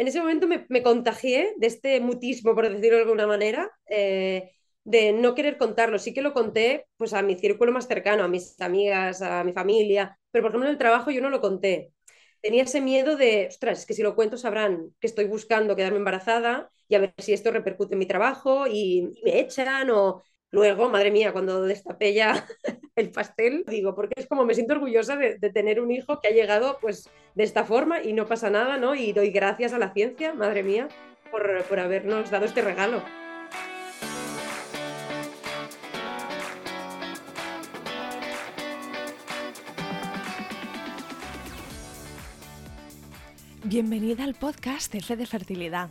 en ese momento me, contagié de este mutismo, por decirlo de alguna manera, eh, de no querer contarlo. Sí que lo conté pues a mi círculo más cercano, a mis amigas, a mi familia, pero por ejemplo en el trabajo yo no lo conté. Tenía ese miedo de, ostras, que si lo cuento sabrán que estoy buscando quedarme embarazada y a ver si esto repercute en mi trabajo y me echan o luego, madre mía, cuando destapé ya el pastel, digo, porque es como me siento orgullosa de, tener un hijo que ha llegado pues de esta forma y no pasa nada, ¿no? Y doy gracias a la ciencia, madre mía, por, por habernos dado este regalo. Bienvenida al podcast de de Fertilidad.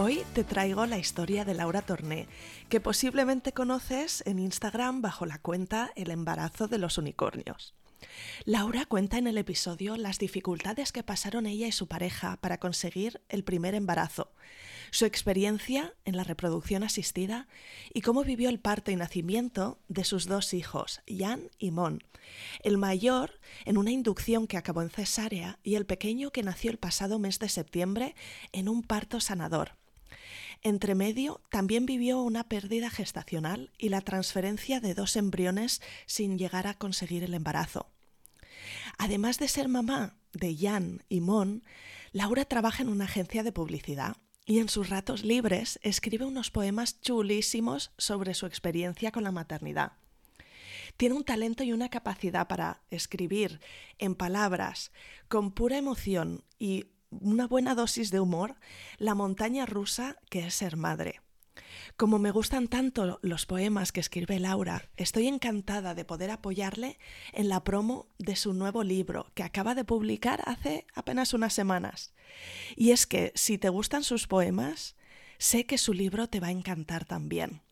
Hoy te traigo la historia de Laura Torné, que posiblemente conoces en Instagram bajo la cuenta El embarazo de los unicornios. Laura cuenta en el episodio las dificultades que pasaron ella y su pareja para conseguir el primer embarazo, su experiencia en la reproducción asistida y cómo vivió el parto y nacimiento de sus dos hijos, Jan y Mon, el mayor en una inducción que acabó en cesárea y el pequeño que nació el pasado mes de septiembre en un parto sanador. Entre medio, también vivió una pérdida gestacional y la transferencia de dos embriones sin llegar a conseguir el embarazo. Además de ser mamá de Jan y Mon, Laura trabaja en una agencia de publicidad y en sus ratos libres escribe unos poemas chulísimos sobre su experiencia con la maternidad. Tiene un talento y una capacidad para escribir en palabras con pura emoción y una buena dosis de humor la montaña rusa que es ser madre. Como me gustan tanto los poemas que escribe Laura, estoy encantada de poder apoyarle en la promo de su nuevo libro que acaba de publicar hace apenas unas semanas. Y es que si te gustan sus poemas, sé que su libro te va a encantar también.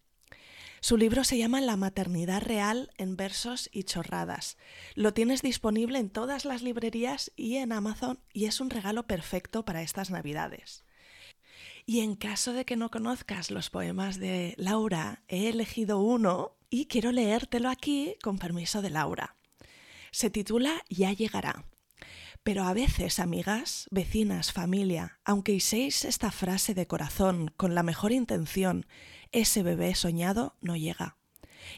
Su libro se llama La maternidad real en versos y chorradas. Lo tienes disponible en todas las librerías y en Amazon y es un regalo perfecto para estas navidades. Y en caso de que no conozcas los poemas de Laura, he elegido uno y quiero leértelo aquí con permiso de Laura. Se titula Ya llegará. Pero a veces, amigas, vecinas, familia, aunque uséis esta frase de corazón con la mejor intención, ese bebé soñado no llega.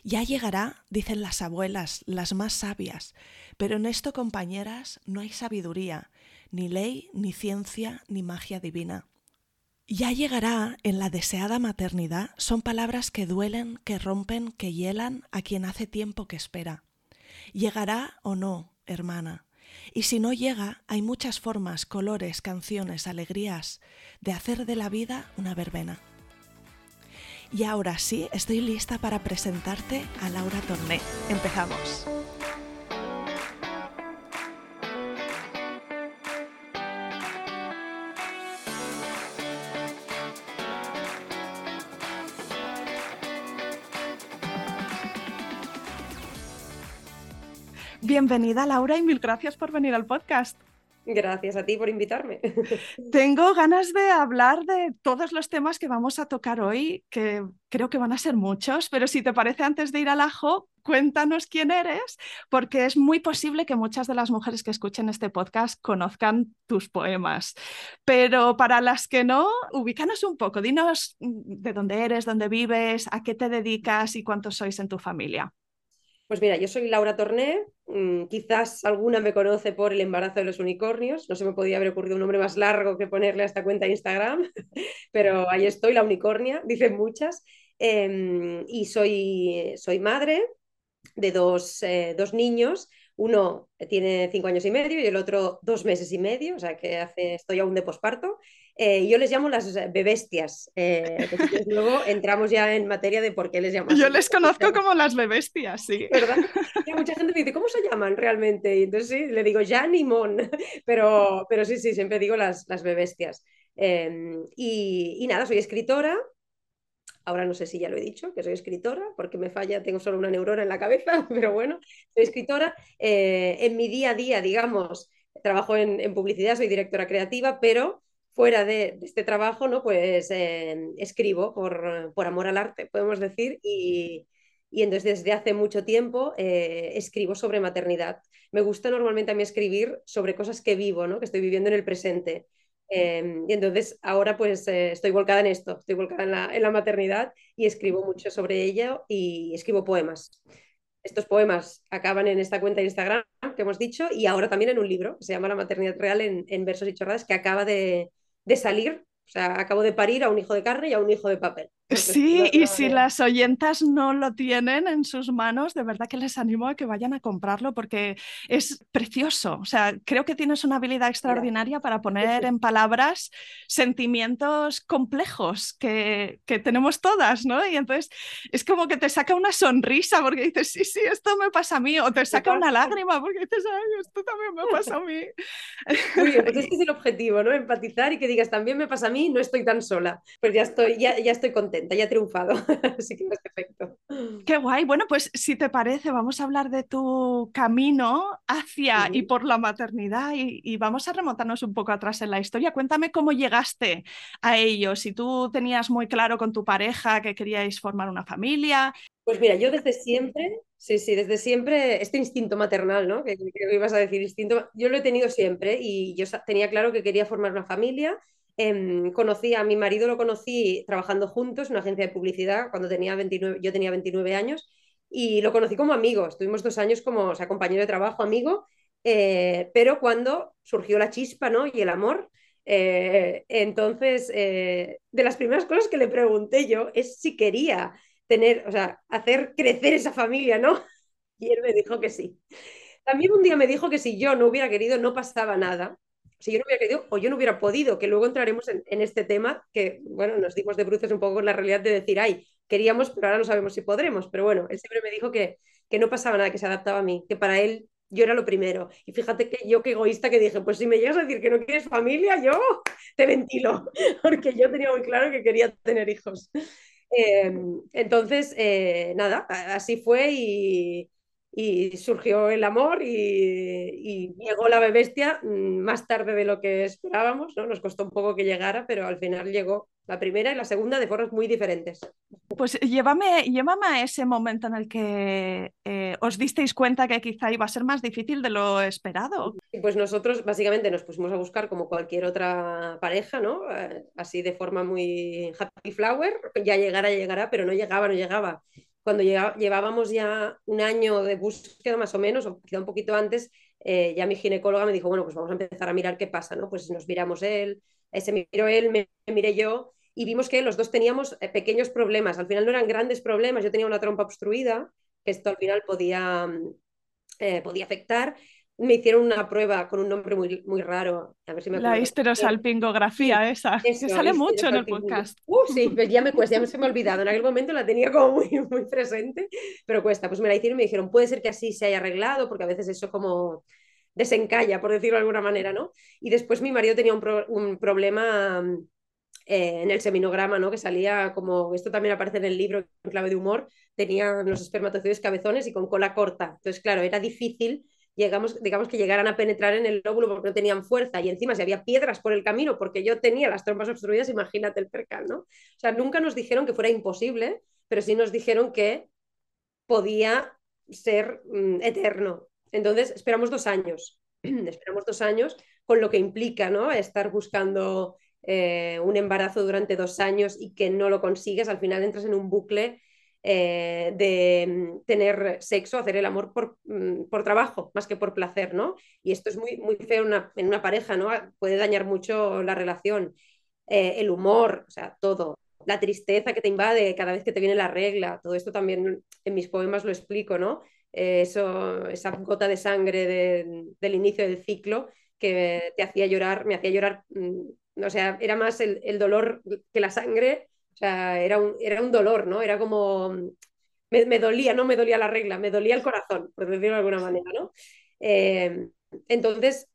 Ya llegará, dicen las abuelas, las más sabias, pero en esto, compañeras, no hay sabiduría, ni ley, ni ciencia, ni magia divina. Ya llegará en la deseada maternidad son palabras que duelen, que rompen, que hielan a quien hace tiempo que espera. Llegará o no, hermana. Y si no llega, hay muchas formas, colores, canciones, alegrías de hacer de la vida una verbena. Y ahora sí, estoy lista para presentarte a Laura Torné. Empezamos. Bienvenida Laura y mil gracias por venir al podcast. Gracias a ti por invitarme. Tengo ganas de hablar de todos los temas que vamos a tocar hoy, que creo que van a ser muchos, pero si te parece, antes de ir al ajo, cuéntanos quién eres, porque es muy posible que muchas de las mujeres que escuchen este podcast conozcan tus poemas. Pero para las que no, ubícanos un poco, dinos de dónde eres, dónde vives, a qué te dedicas y cuántos sois en tu familia. Pues mira, yo soy Laura Torné, mm, quizás alguna me conoce por el embarazo de los unicornios, no se me podía haber ocurrido un nombre más largo que ponerle a esta cuenta de Instagram, pero ahí estoy, la unicornia, dicen muchas, em, y soy, soy madre de dos, eh, dos niños, uno tiene cinco años y medio y el otro dos meses y medio, o sea que hace, estoy aún de posparto. Eh, yo les llamo las bebestias. Eh, luego entramos ya en materia de por qué les llamo. Yo les conozco como las bebestias, sí. ¿Verdad? Y mucha gente me dice, ¿cómo se llaman realmente? Y entonces sí, le digo Jan y Mon, pero, pero sí, sí, siempre digo las, las bebestias. Em, y, y, nada, soy escritora, Ahora no sé si ya lo he dicho, que soy escritora, porque me falla, tengo solo una neurona en la cabeza, pero bueno, soy escritora. Eh, en mi día a día, digamos, trabajo en, publicidad, soy directora creativa, pero fuera de, este trabajo, ¿no? Pues eh, escribo por, por, amor al arte, podemos decir, y, y entonces desde hace mucho tiempo eh, escribo sobre maternidad. Me gusta normalmente a mí escribir sobre cosas que vivo, ¿no? que estoy viviendo en el presente. Em, y entonces ahora pues eh, estoy volcada en esto, estoy volcada en la, en la, maternidad y escribo mucho sobre ello y escribo poemas. Estos poemas acaban en esta cuenta de Instagram que hemos dicho y ahora también en un libro que se llama La maternidad real en, en versos y chorradas que acaba de, de salir o sea, acabo de parir a un hijo de carne y a un hijo de papel. Sí, y si las oyentas no lo tienen en sus manos, de verdad que les animo a que vayan a comprarlo porque es precioso. O sea, creo que tienes una habilidad extraordinaria para poner en palabras sentimientos complejos que, que tenemos todas, ¿no? Y entonces es como que te saca una sonrisa porque dices, sí, sí, esto me pasa a mí, o te saca una lágrima porque dices, ay, esto también me pasa a mí. Muy bien, pues este es el objetivo, ¿no? Empatizar y que digas, también me pasa a mí no estoy tan sola. Pues ya estoy, ya, ya estoy contenta, ya he triunfado. Así que perfecto. Qué guay. Bueno, pues si te parece, vamos a hablar de tu camino hacia y por la maternidad y, vamos a remontarnos un poco atrás en la historia. Cuéntame cómo llegaste a ello. Si tú tenías muy claro con tu pareja que queríais formar una familia. Pues mira, yo desde siempre, sí, sí, desde siempre, este instinto maternal, ¿no? Que que ibas a decir instinto, yo lo he tenido siempre y yo tenía claro que quería formar una familia Em, conocí a mi marido, lo conocí trabajando juntos en una agencia de publicidad cuando tenía 29, yo tenía 29 años y lo conocí como amigo. Estuvimos dos años como o sea, compañero de trabajo, amigo, eh, pero cuando surgió la chispa ¿no? y el amor, eh, entonces eh, de las primeras cosas que le pregunté yo es si quería tener, o sea, hacer crecer esa familia, ¿no? Y él me dijo que sí. También un día me dijo que si yo no hubiera querido no pasaba nada, si yo no hubiera querido o yo no hubiera podido, que luego entraremos en, este tema, que bueno, nos dimos de bruces un poco con la realidad de decir, ay, queríamos, pero ahora no sabemos si podremos. Pero bueno, él siempre me dijo que, que no pasaba nada, que se adaptaba a mí, que para él yo era lo primero. Y fíjate que yo qué egoísta que dije, pues si me llegas a decir que no quieres familia, yo te ventilo, porque yo tenía muy claro que quería tener hijos. Em, entonces, eh, nada, así fue y, y surgió el amor y, llegó la bebestia mm, más tarde de lo que esperábamos, ¿no? Nos costó un poco que llegara, pero al final llegó la primera y la segunda de formas muy diferentes. Pues llévame, llévame a ese momento en el que eh, os disteis cuenta que quizá iba a ser más difícil de lo esperado. Pues nosotros básicamente nos pusimos a buscar como cualquier otra pareja, ¿no? Eh, así de forma muy happy flower, ya llegará, llegará, pero no llegaba, no llegaba cuando llevábamos ya un año de búsqueda más o menos, o quizá un poquito antes, eh, ya mi ginecóloga me dijo, bueno, pues vamos a empezar a mirar qué pasa, ¿no? Pues nos miramos él, eh, se miró él, me, miré yo, y vimos que los dos teníamos eh, pequeños problemas. Al final no eran grandes problemas, yo tenía una trompa obstruida, que esto al final podía, podía afectar, me hicieron una prueba con un nombre muy, muy raro. A ver si me la histerosalpingografía esa, que sale mucho en el podcast. Uh, sí, pues ya me cuesta, ya me se me ha olvidado. En aquel momento la tenía como muy, muy presente, pero cuesta. Pues me la hicieron y me dijeron, puede ser que así se haya arreglado, porque a veces eso como desencalla, por decirlo de alguna manera, ¿no? Y después mi marido tenía un, un problema eh, en el seminograma, ¿no? Que salía como, esto también aparece en el libro en clave de humor, tenían los espermatozoides cabezones y con cola corta. Entonces, claro, era difícil llegamos, digamos que llegaran a penetrar en el óvulo porque no tenían fuerza y encima si había piedras por el camino porque yo tenía las trompas obstruidas, imagínate el percal, ¿no? O sea, nunca nos dijeron que fuera imposible, pero sí nos dijeron que podía ser mm, eterno. Entonces, esperamos dos años, esperamos dos años con lo que implica, ¿no? Estar buscando eh, un embarazo durante dos años y que no lo consigues, al final entras en un bucle eh, de mm, tener sexo, hacer el amor por, mm, por, trabajo más que por placer, ¿no? Y esto es muy, muy feo en una, pareja, ¿no? Puede dañar mucho la relación. Eh, el humor, o sea, todo. La tristeza que te invade cada vez que te viene la regla, todo esto también en mis poemas lo explico, ¿no? eso, esa gota de sangre del inicio del ciclo que te hacía llorar, me hacía llorar o sea, era más el, dolor que la sangre, sea, era un, era un dolor, ¿no? Era como, me, dolía, no me dolía la regla, me dolía el corazón, por decirlo de alguna manera, ¿no? Eh, entonces,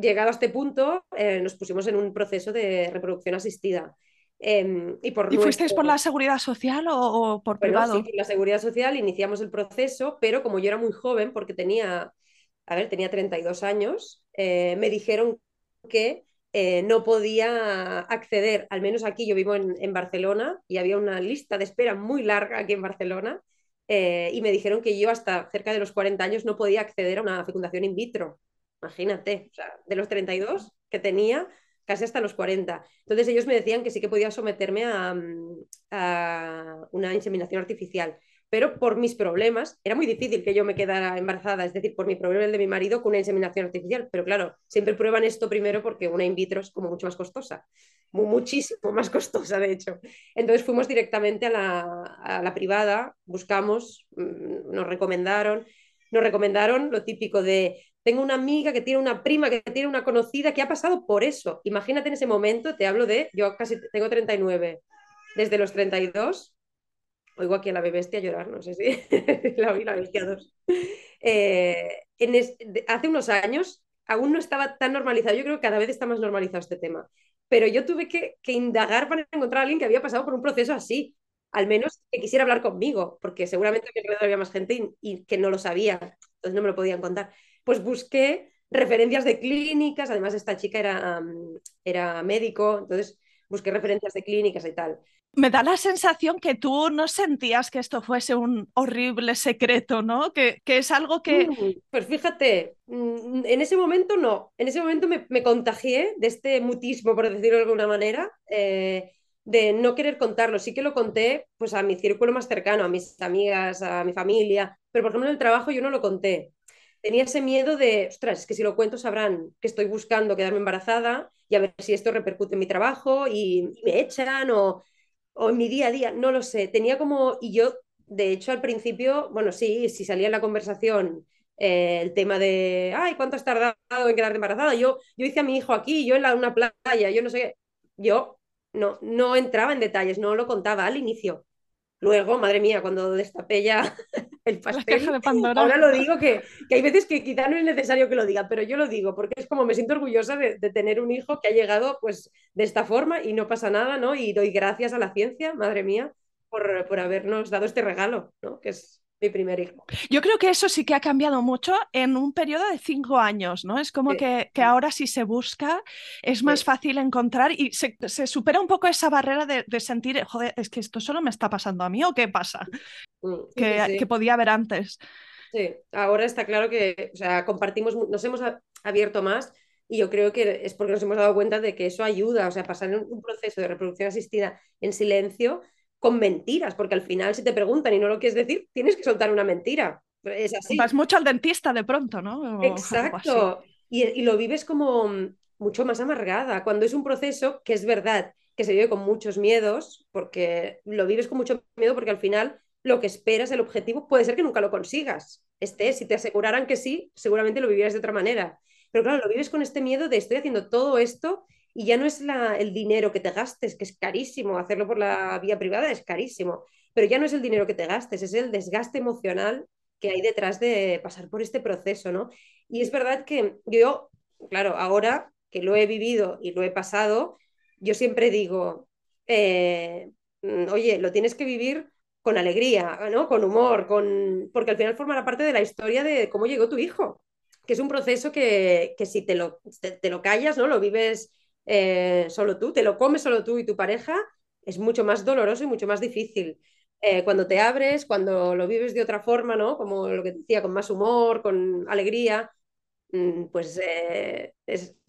llegado a este punto, eh, nos pusimos en un proceso de reproducción asistida. Em, y, por fuisteis por la seguridad social o, por privado? Sí, la seguridad social iniciamos el proceso, pero como yo era muy joven, porque tenía, a ver, tenía 32 años, eh, me dijeron que eh, no podía acceder, al menos aquí yo vivo en, Barcelona y había una lista de espera muy larga aquí en Barcelona eh, y me dijeron que yo hasta cerca de los 40 años no podía acceder a una fecundación in vitro. Imagínate, de los 32 que tenía casi hasta los 40. Entonces ellos me decían que sí que podía someterme a mm, una inseminación artificial pero por mis problemas, era muy difícil que yo me quedara embarazada, es decir, por mi problema el de mi marido con una inseminación artificial, pero claro, siempre prueban esto primero porque una in vitro es como mucho más costosa, muchísimo más costosa, de hecho. Entonces fuimos directamente a la, a la privada, buscamos, mm, nos recomendaron, nos recomendaron lo típico de tengo una amiga que tiene una prima, que tiene una conocida que ha pasado por eso. Imagínate en ese momento, te hablo de, yo casi tengo 39, desde los 32 oigo aquí a la bestia llorar, no sé si la oí la bestia dos. Eh, hace unos años aún no estaba tan normalizado, yo creo que cada vez está más normalizado este tema, pero yo tuve que, indagar para encontrar a alguien que había pasado por un proceso así, al menos que quisiera hablar conmigo, porque seguramente que había más gente y, que no lo sabía, entonces no me lo podían contar. Pues busqué referencias de clínicas, además esta chica era, era médico, entonces busqué referencias de clínicas y tal. Me da la sensación que tú no sentías que esto fuese un horrible secreto, ¿no? Que, es algo que... Mm, pues fíjate, mm, en ese momento no, en ese momento me, contagié de este mutismo, por decirlo de alguna manera, eh, de no querer contarlo. Sí que lo conté pues a mi círculo más cercano, a mis amigas, a mi familia, pero por ejemplo en el trabajo yo no lo conté. Tenía ese miedo de, ostras, es que si lo cuento sabrán que estoy buscando quedarme embarazada y a ver si esto repercute en mi trabajo y me echan o o en mi día a día, no lo sé. Tenía como, y yo, de hecho, al principio, bueno, sí, si salía en la conversación eh, el tema de, ay, ¿cuánto has tardado en quedarte embarazada? Yo, yo hice a mi hijo aquí, yo en la, una playa, yo no sé, yo no, no entraba en detalles, no lo contaba al inicio. Luego, madre mía, cuando destapé ya el pastel, de Pandora. ahora lo digo que, que, hay veces que quizá no es necesario que lo diga, pero yo lo digo porque es como me siento orgullosa de, de, tener un hijo que ha llegado pues de esta forma y no pasa nada, ¿no? Y doy gracias a la ciencia, madre mía, por, por habernos dado este regalo, ¿no? Que es mi primer hijo. Yo creo que eso sí que ha cambiado mucho en un periodo de cinco años, ¿no? Es como que, que, ahora si se busca es más fácil encontrar y se, se, supera un poco esa barrera de, de, sentir, joder, es que esto solo me está pasando a mí o qué pasa, mm, que, que, podía haber antes. Sí, ahora está claro que o sea, compartimos, nos hemos abierto más y yo creo que es porque nos hemos dado cuenta de que eso ayuda, o sea, pasar un proceso de reproducción asistida en silencio con mentiras, porque al final si te preguntan y no lo quieres decir, tienes que soltar una mentira. Es así. Vas mucho al dentista de pronto, ¿no? Exacto. Y, lo vives como mucho más amargada, cuando es un proceso que es verdad, que se vive con muchos miedos, porque lo vives con mucho miedo porque al final lo que esperas, el objetivo, puede ser que nunca lo consigas. Este, si te aseguraran que sí, seguramente lo vivieras de otra manera. Pero claro, lo vives con este miedo de estoy haciendo todo esto y ya no es la, el dinero que te gastes, que es carísimo, hacerlo por la vía privada es carísimo, pero ya no es el dinero que te gastes, es el desgaste emocional que hay detrás de pasar por este proceso, ¿no? Y es verdad que yo, claro, ahora que lo he vivido y lo he pasado, yo siempre digo, eh, mm, oye, lo tienes que vivir con alegría, ¿no? Con humor, con... porque al final formará parte de la historia de cómo llegó tu hijo, que es un proceso que, que si te lo, te, lo callas, ¿no? Lo vives eh, solo tú, te lo comes solo tú y tu pareja, es mucho más doloroso y mucho más difícil. Eh, cuando te abres, cuando lo vives de otra forma, ¿no? Como lo que decía, con más humor, con alegría, mm, pues eh,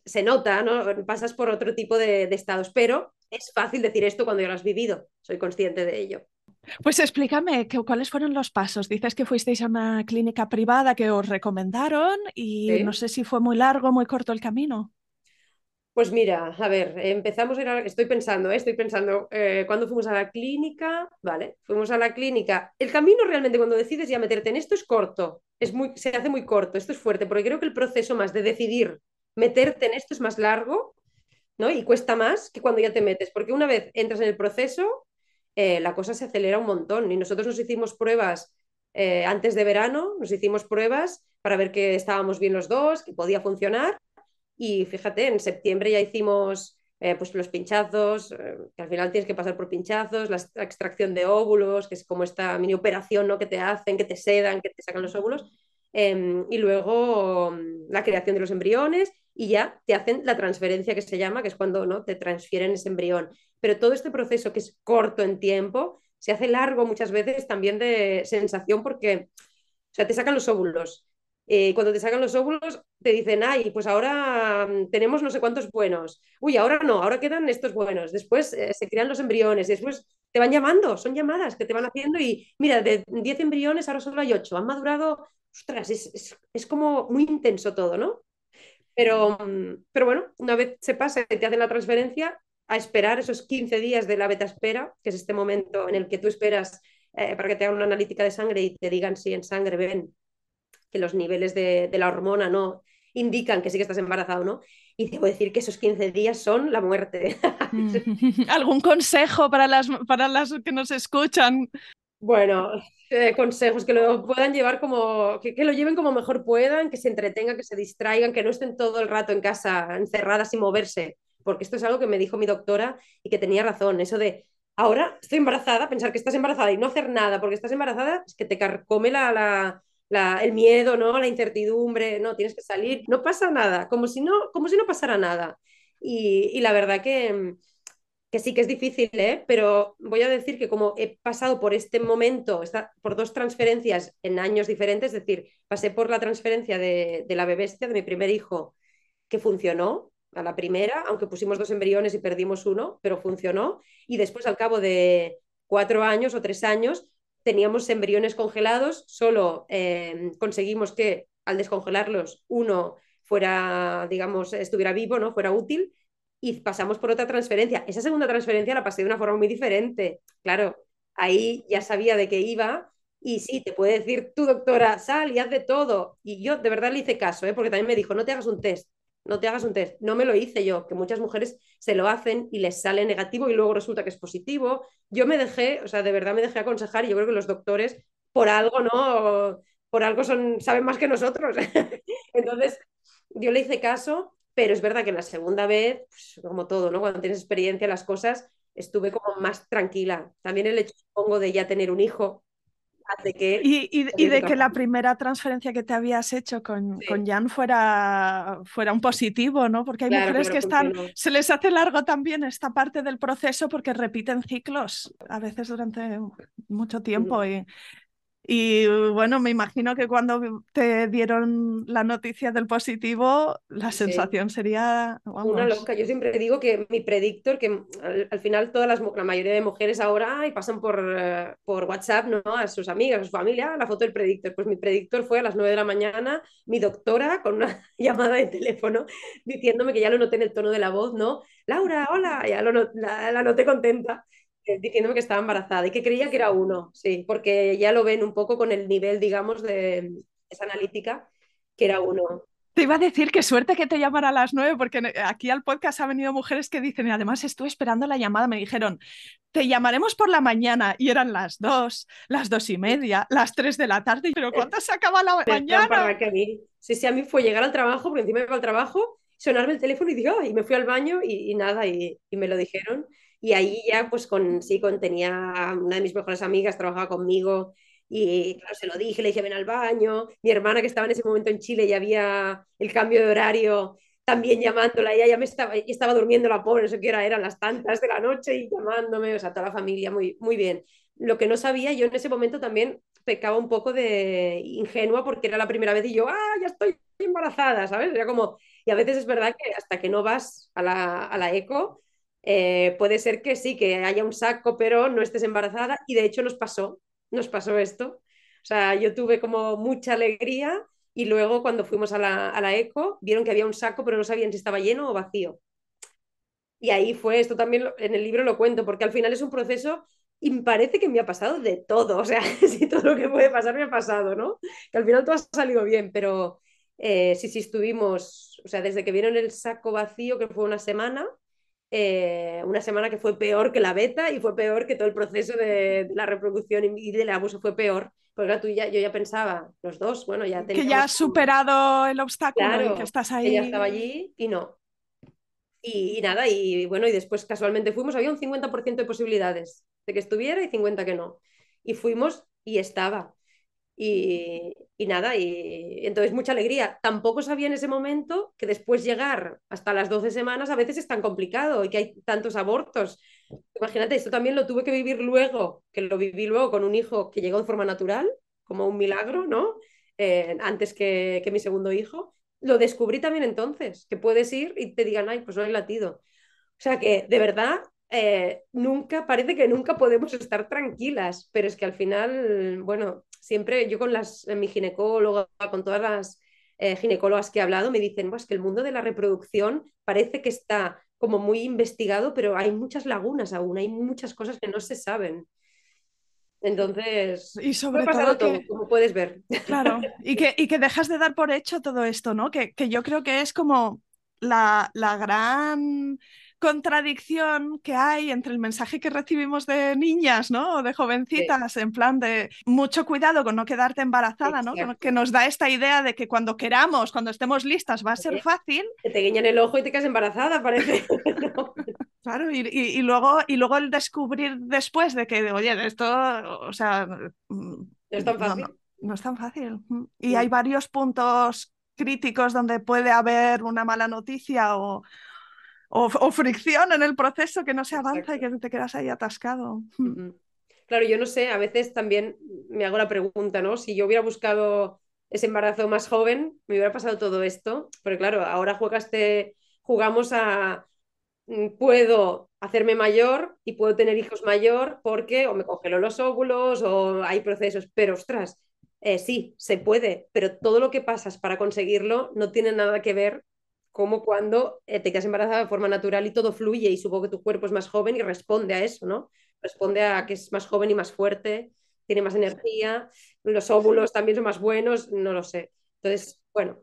se nota, ¿no? Pasas por otro tipo de, de, estados, pero es fácil decir esto cuando ya lo has vivido, soy consciente de ello. Pues explícame cuáles fueron los pasos. Dices que fuisteis a una clínica privada que os recomendaron y ¿Sí? no sé si fue muy largo, muy corto el camino. Pues mira, a ver, empezamos, a, estoy pensando, ¿eh? estoy pensando, eh, cuando fuimos a la clínica, vale, fuimos a la clínica. El camino realmente cuando decides ya meterte en esto es corto, es muy, se hace muy corto, esto es fuerte, porque creo que el proceso más de decidir meterte en esto es más largo, ¿no? Y cuesta más que cuando ya te metes, porque una vez entras en el proceso, eh, la cosa se acelera un montón. Y nosotros nos hicimos pruebas eh, antes de verano, nos hicimos pruebas para ver que estábamos bien los dos, que podía funcionar. Y fíjate, en septiembre ya hicimos eh, pues los pinchazos, que al final tienes que pasar por pinchazos, la, extracción de óvulos, que es como esta mini operación ¿no? que te hacen, que te sedan, que te sacan los óvulos. Eh, y luego um, la creación de los embriones y ya te hacen la transferencia que se llama, que es cuando ¿no? te transfieren ese embrión. Pero todo este proceso que es corto en tiempo, se hace largo muchas veces también de sensación porque o sea, te sacan los óvulos eh, cuando te sacan los óvulos, te dicen, ay, pues ahora mm, tenemos no sé cuántos buenos. Uy, ahora no, ahora quedan estos buenos. Después eh, se crean los embriones, después te van llamando, son llamadas que te van haciendo y mira, de 10 embriones ahora solo hay 8, han madurado, ostras, es, es, es como muy intenso todo, ¿no? Pero, mm, pero bueno, una vez se pasa y te hacen la transferencia, a esperar esos 15 días de la beta espera, que es este momento en el que tú esperas eh, para que te hagan una analítica de sangre y te digan si en sangre ven que los niveles de, la hormona no indican que sí que estás embarazado, ¿no? Y debo decir que esos 15 días son la muerte. ¿Algún consejo para las, para las que nos escuchan? Bueno, eh, consejos que lo puedan llevar como, que, que, lo lleven como mejor puedan, que se entretengan, que se distraigan, que no estén todo el rato en casa encerradas sin moverse, porque esto es algo que me dijo mi doctora y que tenía razón, eso de ahora estoy embarazada, pensar que estás embarazada y no hacer nada porque estás embarazada es que te carcome la, la la, el miedo, ¿no? La incertidumbre, no, tienes que salir, no pasa nada, como si no, como si no pasara nada. Y, y la verdad que, que, sí que es difícil, ¿eh? pero voy a decir que como he pasado por este momento, esta, por dos transferencias en años diferentes, es decir, pasé por la transferencia de, de la bebestia, de mi primer hijo, que funcionó, a la primera, aunque pusimos dos embriones y perdimos uno, pero funcionó. Y después, al cabo de cuatro años o tres años, teníamos embriones congelados, solo eh, conseguimos que al descongelarlos uno fuera, digamos, estuviera vivo, ¿no? Fuera útil y pasamos por otra transferencia. Esa segunda transferencia la pasé de una forma muy diferente. Claro, ahí ya sabía de qué iba y sí, te puede decir tu doctora, sal y haz de todo. Y yo de verdad le hice caso, ¿eh? porque también me dijo, no te hagas un test, no te hagas un test. No me lo hice yo, que muchas mujeres se lo hacen y les sale negativo y luego resulta que es positivo. Yo me dejé, o sea, de verdad me dejé aconsejar y yo creo que los doctores, por algo, ¿no? Por algo son, saben más que nosotros. Entonces, yo le hice caso, pero es verdad que la segunda vez, pues, como todo, ¿no? Cuando tienes experiencia, las cosas, estuve como más tranquila. También el hecho, supongo, de ya tener un hijo, que... Y, y, y de que la primera transferencia que te habías hecho con, sí. con Jan fuera, fuera un positivo, ¿no? Porque hay claro, mujeres que están, se les hace largo también esta parte del proceso porque repiten ciclos, a veces durante mucho tiempo. Sí. Y, y bueno, me imagino que cuando te dieron la noticia del positivo, la sí. sensación sería... Vamos. Una loca. Yo siempre digo que mi predictor, que al, al final todas las, la mayoría de mujeres ahora y pasan por, uh, por WhatsApp ¿no? a sus amigas, a su familia, la foto del predictor. Pues mi predictor fue a las 9 de la mañana, mi doctora con una llamada de teléfono diciéndome que ya lo noté en el tono de la voz, ¿no? Laura, hola, ya lo, la, la noté contenta diciéndome que estaba embarazada y que creía que era uno, sí, porque ya lo ven un poco con el nivel, digamos, de esa analítica, que era uno. Te iba a decir qué suerte que te llamara a las nueve, porque aquí al podcast ha venido mujeres que dicen, y además estuve esperando la llamada, me dijeron, te llamaremos por la mañana, y eran las dos, las dos y media, las tres de la tarde, pero ¿cuántas se acaba la mañana? Que sí, sí, a mí fue llegar al trabajo, porque encima iba al trabajo, sonarme el teléfono y dije, oh, y me fui al baño y, y nada, y, y me lo dijeron Y ahí ya, pues con, sí, con, tenía una de mis mejores amigas, trabajaba conmigo y claro, se lo dije, le dije, ven al baño. Mi hermana que estaba en ese momento en Chile y había el cambio de horario, también llamándola, ella ya me estaba, estaba durmiendo la pobre, no sé qué era, eran las tantas de la noche y llamándome, o sea, toda la familia, muy, muy bien. Lo que no sabía, yo en ese momento también pecaba un poco de ingenua porque era la primera vez y yo, ah, ya estoy embarazada, ¿sabes? Era como, y a veces es verdad que hasta que no vas a la, a la eco, eh, puede ser que sí, que haya un saco, pero no estés embarazada. Y de hecho nos pasó, nos pasó esto. O sea, yo tuve como mucha alegría y luego cuando fuimos a la, a la eco, vieron que había un saco, pero no sabían si estaba lleno o vacío. Y ahí fue, esto también en el libro lo cuento, porque al final es un proceso y parece que me ha pasado de todo, o sea, si todo lo que puede pasar me ha pasado, ¿no? Que al final todo ha salido bien, pero eh, sí, sí estuvimos, o sea, desde que vieron el saco vacío, que fue una semana, eh, una semana que fue peor que la beta y fue peor que todo el proceso de, la reproducción y del abuso fue peor. Porque tú ya, yo ya pensaba, los dos, bueno, ya Que ya has superado el obstáculo y que estás ahí. ya estaba allí y no. Y, y, nada, y bueno, y después casualmente fuimos, había un 50% de posibilidades de que estuviera y 50 que no. Y fuimos y estaba. Y, y, nada, y entonces mucha alegría. Tampoco sabía en ese momento que después llegar hasta las 12 semanas a veces es tan complicado y que hay tantos abortos. Imagínate, esto también lo tuve que vivir luego, que lo viví luego con un hijo que llegó de forma natural, como un milagro, ¿no? Eh, antes que, que mi segundo hijo. Lo descubrí también entonces, que puedes ir y te digan, ay, pues no hay latido. O sea que de verdad eh, nunca, parece que nunca podemos estar tranquilas, pero es que al final, bueno, siempre yo con las, mi ginecóloga, con todas las eh, ginecólogas que he hablado, me dicen, pues que el mundo de la reproducción parece que está como muy investigado, pero hay muchas lagunas aún, hay muchas cosas que no se saben. Entonces, y sobre todo, todo como puedes ver. Claro, y que, y que dejas de dar por hecho todo esto, ¿no? Que, que yo creo que es como la, la gran contradicción que hay entre el mensaje que recibimos de niñas, ¿no? O de jovencitas, en plan de mucho cuidado con no quedarte embarazada, ¿no? Que nos da esta idea de que cuando queramos, cuando estemos listas, va a ser fácil. Que te guiñan el ojo y te quedas embarazada, parece. Claro, y, luego, y luego el descubrir después de que, oye, esto, o sea... No es tan fácil. No, es tan fácil. Y hay varios puntos críticos donde puede haber una mala noticia o, o, fricción en el proceso que no se avanza y que te quedas ahí atascado. Claro, yo no sé, a veces también me hago la pregunta, ¿no? Si yo hubiera buscado ese embarazo más joven, me hubiera pasado todo esto, pero claro, ahora jugaste, jugamos a mm, puedo hacerme mayor y puedo tener hijos mayor porque o me congelo los óvulos o hay procesos, pero ostras, eh, sí, se puede, pero todo lo que pasas para conseguirlo no tiene nada que ver como cuando eh, te quedas embarazada de forma natural y todo fluye y supongo que tu cuerpo es más joven y responde a eso, ¿no? Responde a que es más joven y más fuerte, tiene más energía, los óvulos también son más buenos, no lo sé. Entonces, bueno,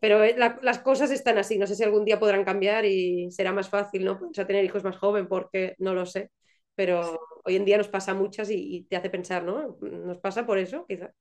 pero eh, las cosas están así, no sé si algún día podrán cambiar y será más fácil, ¿no? O sea, tener hijos más joven porque no lo sé, pero hoy en día nos pasa muchas y, y te hace pensar, ¿no? Nos pasa por eso, quizás.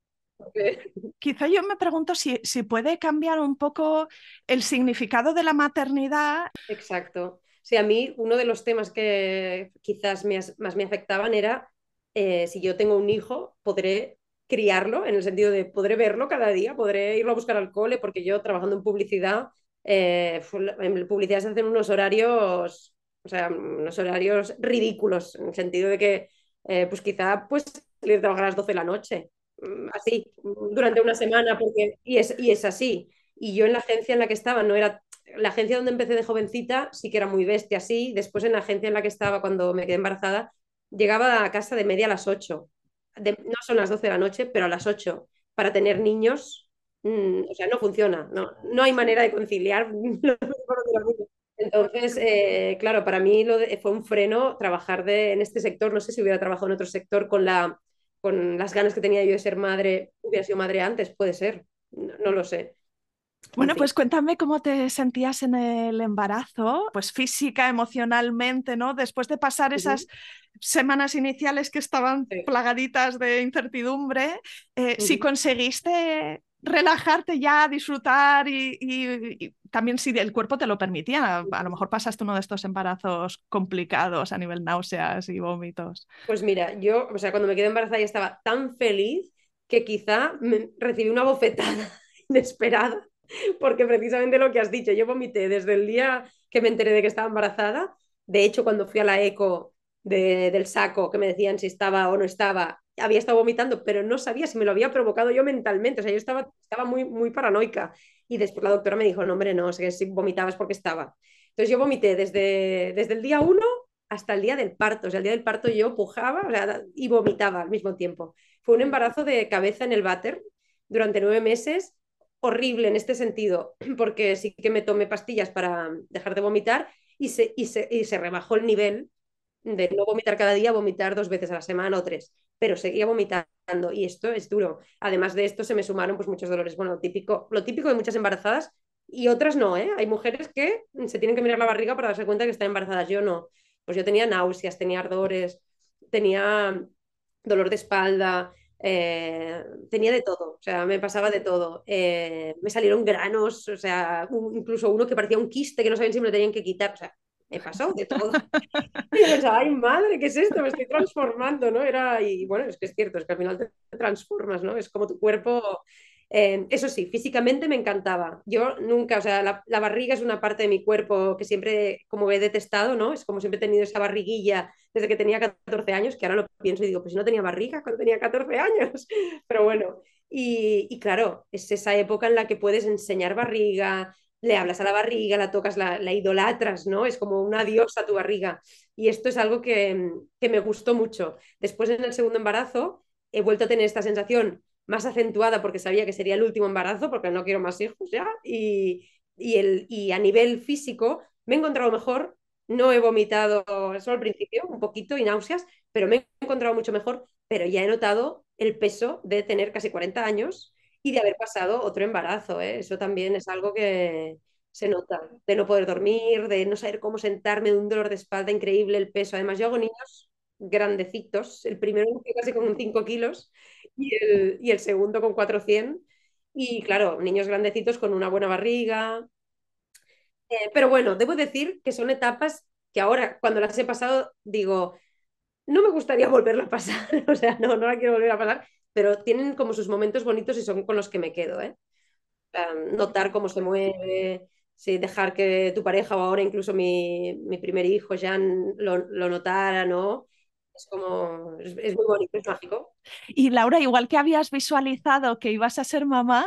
Quizá yo me pregunto si, si puede cambiar un poco el significado de la maternidad. Exacto. Sí, a mí uno de los temas que quizás más me afectaban era eh, si yo tengo un hijo, podré criarlo, en el sentido de podré verlo cada día, podré irlo a buscar al cole, porque yo trabajando en publicidad, eh, en publicidad se hacen unos horarios, o sea, unos horarios ridículos, en el sentido de que, eh, pues quizá, pues salir a trabajar a las 12 de la noche, así, durante una semana, porque, y, es, y es así. Y yo en la agencia en la que estaba, no era, la agencia donde empecé de jovencita sí que era muy bestia, así. Después en la agencia en la que estaba cuando me quedé embarazada, llegaba a casa de media a las 8. no son las 12 de la noche, pero a las 8. Para tener niños, mm, o sea, no funciona, no, no hay manera de conciliar. Entonces, eh, claro, para mí lo fue un freno trabajar de, en este sector. No sé si hubiera trabajado en otro sector con la con las ganas que tenía yo de ser madre, hubiera sido madre antes, puede ser, no, lo sé. Bueno, pues cuéntame cómo te sentías en el embarazo, pues física, emocionalmente, ¿no? Después de pasar esas semanas iniciales que estaban plagaditas de incertidumbre, eh, si conseguiste relajarte ya, disfrutar y, también si el cuerpo te lo permitía. A lo mejor pasaste uno de estos embarazos complicados a nivel náuseas y vómitos. Pues mira, yo, o sea, cuando me quedé embarazada ya estaba tan feliz que quizá recibí una bofetada inesperada, porque precisamente lo que has dicho, yo vomité desde el día que me enteré de que estaba embarazada. De hecho, cuando fui a la eco del saco, que me decían si estaba o no estaba, había estado vomitando, pero no sabía si me lo había provocado yo mentalmente. O sea, yo estaba, estaba muy, muy paranoica. Y después la doctora me dijo, no, hombre, no, sé si vomitabas porque estaba. Entonces yo vomité desde, desde el día uno hasta el día del parto. O sea, el día del parto yo pujaba y vomitaba al mismo tiempo. Fue un embarazo de cabeza en el váter durante nueve meses, horrible en este sentido, porque sí que me tomé pastillas para dejar de vomitar y se, y se, y se rebajó el nivel de no vomitar cada día, vomitar dos veces a la semana o tres, pero seguía vomitando y esto es duro. Además de esto se me sumaron pues muchos dolores, bueno, típico, lo típico de muchas embarazadas y otras no, ¿eh? Hay mujeres que se tienen que mirar la barriga para darse cuenta que están embarazadas, yo no. Pues yo tenía náuseas, tenía ardores, tenía dolor de espalda, eh, tenía de todo, o sea, me pasaba de todo. Eh, me salieron granos, o sea, incluso uno que parecía un quiste que no sabían si me lo tenían que quitar, o sea, me pasó de todo. y yo pensaba, ay madre, ¿qué es esto? Me estoy transformando, ¿no? Era, y bueno, es que es cierto, es que al final te transformas, ¿no? Es como tu cuerpo... Eh, eso sí, físicamente me encantaba. Yo nunca, o sea, la, la, barriga es una parte de mi cuerpo que siempre como he detestado, ¿no? Es como siempre he tenido esa barriguilla desde que tenía 14 años, que ahora lo pienso y digo, pues si no tenía barriga cuando tenía 14 años. Pero bueno, y, y, claro, es esa época en la que puedes enseñar barriga, le hablas a la barriga, la tocas, la, la idolatras, ¿no? Es como una diosa tu barriga. Y esto es algo que, que me gustó mucho. Después en el segundo embarazo he vuelto a tener esta sensación más acentuada porque sabía que sería el último embarazo, porque no quiero más hijos ya, y, y, el, y a nivel físico me he encontrado mejor, no he vomitado solo al principio, un poquito y náuseas, pero me he encontrado mucho mejor, pero ya he notado el peso de tener casi 40 años y de haber pasado otro embarazo. ¿eh? Eso también es algo que se nota, de no poder dormir, de no saber cómo sentarme, de un dolor de espalda increíble, el peso. Además, yo hago niños grandecitos, el primero casi con 5 kilos y el, y el segundo con 400. Y claro, niños grandecitos con una buena barriga. Eh, pero bueno, debo decir que son etapas que ahora, cuando las he pasado, digo, no me gustaría volverla a pasar, o sea, no, no la quiero volver a pasar, pero tienen como sus momentos bonitos y son con los que me quedo, ¿eh? notar cómo se mueve, sí, dejar que tu pareja o ahora incluso mi, mi primer hijo ya lo, lo notara, ¿no? Es como, es, muy bonito, es mágico. Y Laura, igual que habías visualizado que ibas a ser mamá,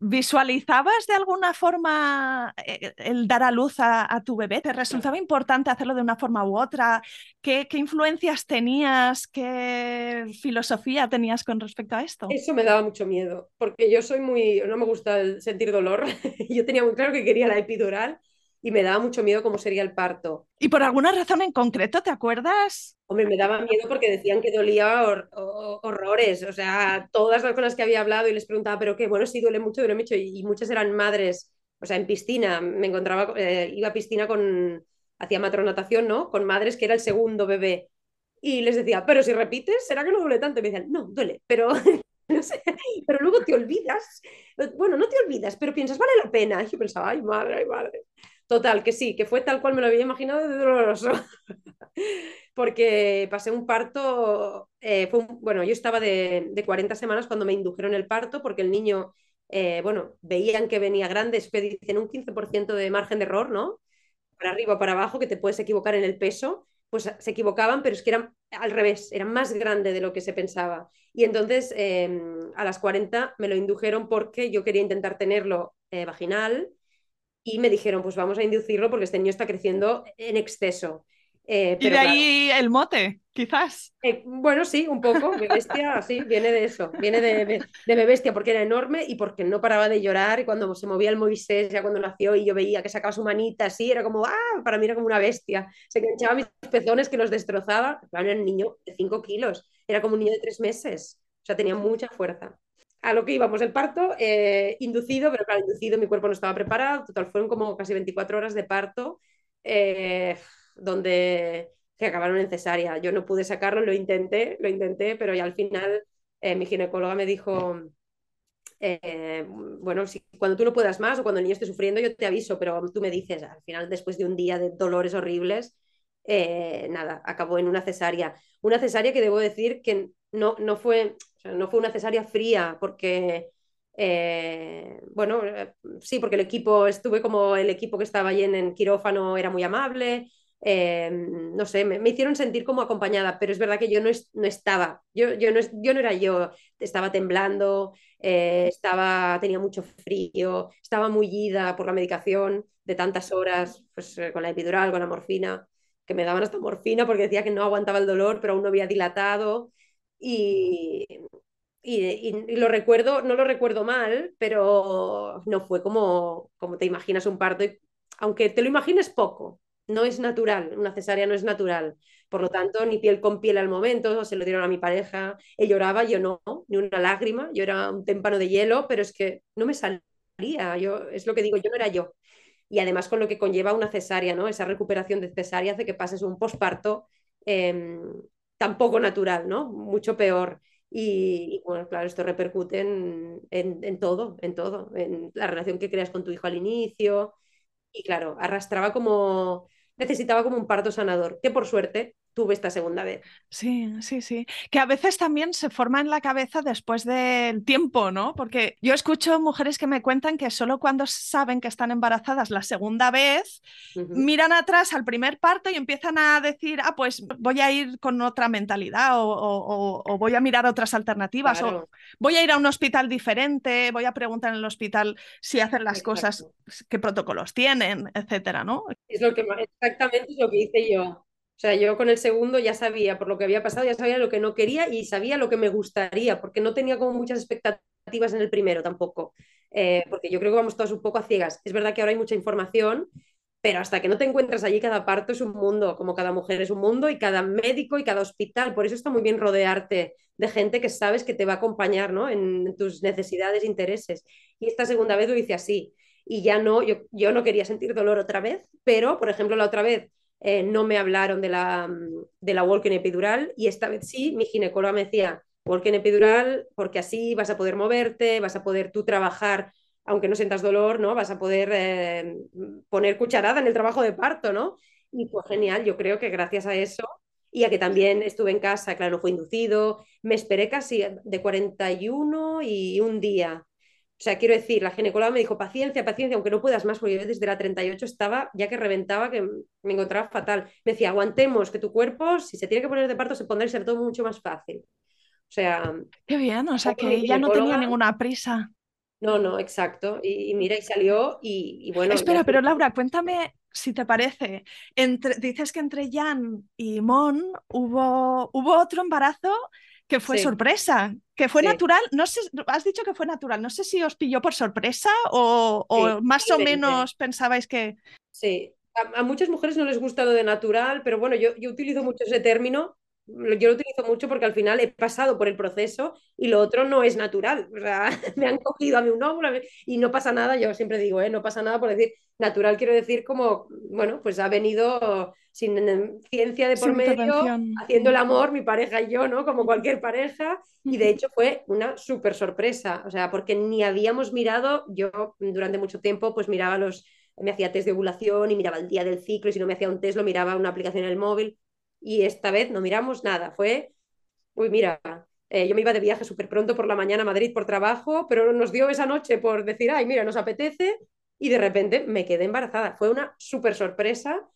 ¿Visualizabas de alguna forma eh, el dar a luz a, tu bebé? ¿Te resultaba importante hacerlo de una forma u otra? ¿Qué, ¿Qué, influencias tenías? ¿Qué filosofía tenías con respecto a esto? Eso me daba mucho miedo, porque yo soy muy, no me gusta sentir dolor. yo tenía muy claro que quería la epidural y me daba mucho miedo cómo sería el parto. ¿Y por alguna razón en concreto, te acuerdas? Hombre, me daba miedo porque decían que dolía hor horrores, o sea, todas las cosas que había hablado y les preguntaba, pero qué, bueno, sí duele mucho, duele mucho, y, y muchas eran madres, o sea, en piscina, me encontraba, eh, iba a piscina con, hacía matronatación, ¿no? Con madres que era el segundo bebé, y les decía, pero si repites, ¿será que no duele tanto? Y me decían, no, duele, pero no sé, pero luego te olvidas, bueno, no te olvidas, pero piensas, vale la pena, y yo pensaba, ay, madre, ay, madre. Total, que sí, que fue tal cual me lo había imaginado de doloroso. Porque pasé un parto, eh, fue bueno, yo estaba de, de, 40 semanas cuando me indujeron el parto, porque el niño, eh, bueno, veían que venía grande, dicen un 15% de margen de error, ¿no? Para arriba para abajo, que te puedes equivocar en el peso, pues se equivocaban, pero es que eran al revés, era más grande de lo que se pensaba. Y entonces eh, a las 40 me lo indujeron porque yo quería intentar tenerlo eh, vaginal y me dijeron, pues vamos a inducirlo porque este niño está creciendo en exceso. Eh, pero y de ahí claro, el mote, quizás. Eh, bueno, sí, un poco. bestia, sí, viene de eso. Viene de, de, de bestia porque era enorme y porque no paraba de llorar. Y cuando se movía el Moisés, ya cuando nació, y yo veía que sacaba su manita así, era como, ah, para mí era como una bestia. Se enganchaba mis pezones que los destrozaba. Claro, era un niño de 5 kilos, era como un niño de 3 meses. O sea, tenía mucha fuerza a lo que íbamos, el parto eh, inducido, pero claro, inducido mi cuerpo no estaba preparado, total, fueron como casi 24 horas de parto, eh, donde se acabaron en cesárea. Yo no pude sacarlo, lo intenté, lo intenté, pero ya al final eh, mi ginecóloga me dijo, bueno, si, cuando tú no puedas más o cuando el niño esté sufriendo, yo te aviso, pero tú me dices, al final, después de un día de dolores horribles, nada, acabó en una cesárea. Una cesárea que debo decir que no, no, fue, no fue una cesárea fría, porque, eh, bueno, sí, porque el equipo, estuve como el equipo que estaba allí en, quirófano era muy amable, eh, no sé, me, hicieron sentir como acompañada, pero es verdad que yo no, es, no estaba, yo, yo, no, yo no era yo, estaba temblando, eh, estaba, tenía mucho frío, estaba mullida por la medicación de tantas horas, pues eh, con la epidural, con la morfina, que me daban hasta morfina porque decía que no aguantaba el dolor, pero aún no había dilatado. Y, y, lo recuerdo, no lo recuerdo mal, pero no fue como, como te imaginas un parto, aunque te lo imagines poco, no es natural, una cesárea no es natural. Por lo tanto, ni piel con piel al momento, se lo dieron a mi pareja, él lloraba, yo no, ni una lágrima, yo era un témpano de hielo, pero es que no me salía, yo, es lo que digo, yo no era yo. Y además con lo que conlleva una cesárea, ¿no? Esa recuperación de cesárea hace que pases un posparto eh, tampoco natural, ¿no? Mucho peor. Y, y, bueno, claro, esto repercute en, en, en, todo, en todo, en la relación que creas con tu hijo al inicio. Y claro, arrastraba como necesitaba como un parto sanador, que por suerte tuve esta segunda vez. Sí, sí, sí. Que a veces también se forma en la cabeza después del tiempo, ¿no? Porque yo escucho mujeres que me cuentan que solo cuando saben que están embarazadas la segunda vez, uh -huh. miran atrás al primer parto y empiezan a decir, ah, pues voy a ir con otra mentalidad o, o, o voy a mirar otras alternativas claro. o voy a ir a un hospital diferente, voy a preguntar en el hospital si hacen las Exacto. cosas, qué protocolos tienen, etcétera, ¿no? Es lo que exactamente es lo que hice yo. O sea, yo con el segundo ya sabía por lo que había pasado, ya sabía lo que no quería y sabía lo que me gustaría, porque no tenía como muchas expectativas en el primero tampoco, eh, porque yo creo que vamos todas un poco a ciegas. Es verdad que ahora hay mucha información, pero hasta que no te encuentras allí, cada parto es un mundo, como cada mujer es un mundo y cada médico y cada hospital. Por eso está muy bien rodearte de gente que sabes que te va a acompañar ¿no? en tus necesidades intereses. Y esta segunda vez lo hice así. Y ya no, yo, yo no quería sentir dolor otra vez, pero, por ejemplo, la otra vez eh, no me hablaron de la, de la walking epidural y esta vez sí, mi ginecóloga me decía, walking epidural porque así vas a poder moverte, vas a poder tú trabajar, aunque no sientas dolor, ¿no? Vas a poder eh, poner cucharada en el trabajo de parto, ¿no? Y fue genial, yo creo que gracias a eso y a que también estuve en casa, claro, no fue inducido, me esperé casi de 41 y un día o sea, quiero decir, la ginecóloga me dijo, paciencia, paciencia, aunque no puedas más, porque yo desde la 38 estaba, ya que reventaba, que me encontraba fatal. Me decía, aguantemos, que tu cuerpo, si se tiene que poner de parto, se pondrá y será todo mucho más fácil. O sea... Qué bien, o sea, que ella no tenía ninguna prisa. No, no, exacto. Y, y mira, y salió y, y bueno... Espera, pero Laura, cuéntame si te parece. Entre, dices que entre Jan y Mon hubo, hubo otro embarazo que fue sí. sorpresa, que fue sí. natural, no sé, has dicho que fue natural, no sé si os pilló por sorpresa o, o sí, más o menos pensabais que... Sí, a, a, muchas mujeres no les gusta lo de natural, pero bueno, yo, yo utilizo mucho ese término, yo lo utilizo mucho porque al final he pasado por el proceso y lo otro no es natural, o sea, me han cogido a mí un óvulo y no pasa nada, yo siempre digo, ¿eh? no pasa nada por decir natural, quiero decir como, bueno, pues ha venido sin ciencia de por sin medio, haciendo el amor, mi pareja y yo, ¿no? Como cualquier pareja, y de hecho fue una súper sorpresa, o sea, porque ni habíamos mirado, yo durante mucho tiempo pues miraba los, me hacía test de ovulación y miraba el día del ciclo, y si no me hacía un test lo miraba una aplicación en el móvil, y esta vez no miramos nada, fue, uy, mira, eh, yo me iba de viaje súper pronto por la mañana a Madrid por trabajo, pero nos dio esa noche por decir, ay, mira, nos apetece, y de repente me quedé embarazada. Fue una súper sorpresa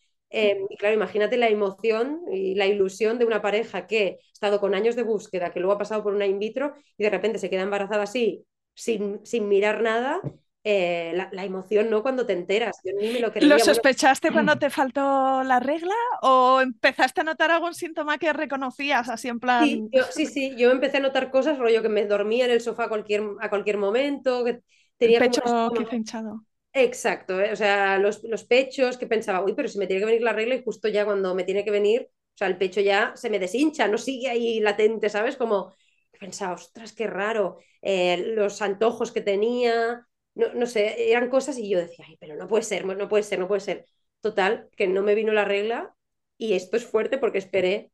y claro, imagínate la emoción y la ilusión de una pareja que ha estado con años de búsqueda, que luego ha pasado por una in vitro y de repente se queda embarazada así, sin, sin mirar nada. Eh, la, la, emoción, ¿no? Cuando te enteras. Yo ni me lo, creía. ¿Lo sospechaste bueno... cuando te faltó la regla o empezaste a notar algún síntoma que reconocías así en plan? Sí, yo, sí, sí, yo empecé a notar cosas, rollo que me dormía en el sofá a cualquier, a cualquier momento, que tenía el pecho como... quizá hinchado. Exacto, ¿eh? o sea, los, los, pechos que pensaba, uy, pero si me tiene que venir la regla y justo ya cuando me tiene que venir, o sea, el pecho ya se me deshincha, no sigue ahí latente, ¿sabes? Como pensaba, ostras, qué raro, eh, los antojos que tenía, no, no, sé, eran cosas y yo decía, ay, pero no puede ser, no puede ser, no puede ser. Total, que no me vino la regla y esto es fuerte porque esperé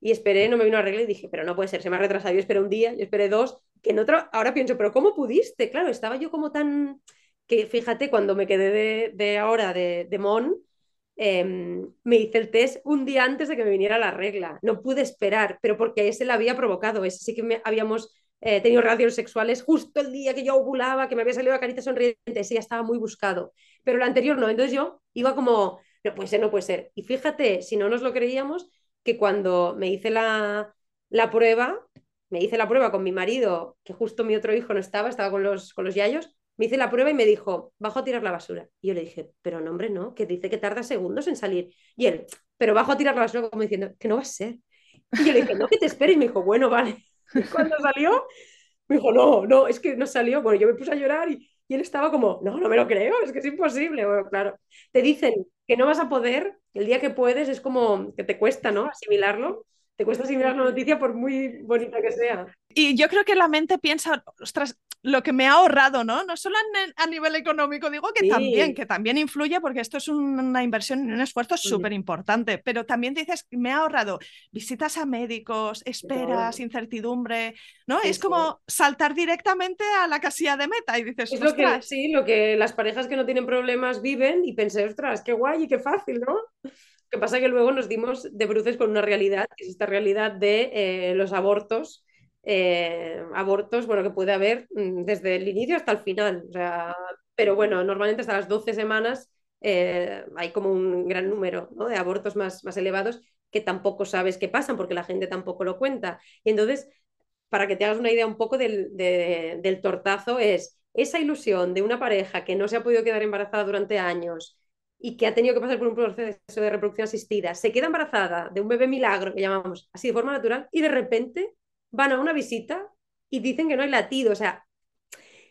y esperé, no me vino la regla y dije, pero no puede ser, se me ha retrasado, yo esperé un día, yo esperé dos, que en otro, ahora pienso, pero ¿cómo pudiste? Claro, estaba yo como tan, que fíjate, cuando me quedé de, de ahora de, de Mon, eh, me hice el test un día antes de que me viniera la regla. No pude esperar, pero porque ese la había provocado, ese sí que me, habíamos eh, tenido relaciones sexuales justo el día que yo ovulaba, que me había salido la carita sonriente, ese ya estaba muy buscado. Pero el anterior no, entonces yo iba como, no puede ser, no puede ser. Y fíjate, si no nos lo creíamos, que cuando me hice la, la prueba, me hice la prueba con mi marido, que justo mi otro hijo no estaba, estaba con los, con los yayos, me hice la prueba y me dijo, bajo a tirar la basura. Y yo le dije, pero no, hombre, no, que dice que tarda segundos en salir. Y él, pero bajo a tirar la basura como diciendo, que no va a ser. Y yo le dije, no, que te esperes. Y me dijo, bueno, vale. Y cuando salió, me dijo, no, no, es que no salió. Bueno, yo me puse a llorar y, él estaba como, no, no me lo creo, es que es imposible. Bueno, claro, te dicen que no vas a poder, el día que puedes es como que te cuesta, ¿no? Asimilarlo te cuesta asimilar la noticia por muy bonita que sea. Y yo creo que la mente piensa, ostras, lo que me ha ahorrado, ¿no? No solo a nivel económico, digo que también, que también influye porque esto es una inversión y un esfuerzo súper importante, pero también dices, me ha ahorrado visitas a médicos, esperas, incertidumbre, ¿no? es como saltar directamente a la casilla de meta y dices, es lo que, sí, lo que las parejas que no tienen problemas viven y pensé, ostras, qué guay y qué fácil, ¿no? que pasa que luego nos dimos de bruces con una realidad, que es esta realidad de eh, los abortos, eh, abortos, bueno, que puede haber mm, desde el inicio hasta el final. O sea, pero bueno, normalmente hasta las 12 semanas eh, hay como un gran número ¿no? de abortos más, más elevados que tampoco sabes qué pasan porque la gente tampoco lo cuenta. Y entonces, para que te hagas una idea un poco del, del tortazo, es esa ilusión de una pareja que no se ha podido quedar embarazada durante años, y que ha tenido que pasar por un proceso de reproducción asistida, se queda embarazada de un bebé milagro, que llamamos así de forma natural, y de repente van a una visita y dicen que no hay latido. O sea,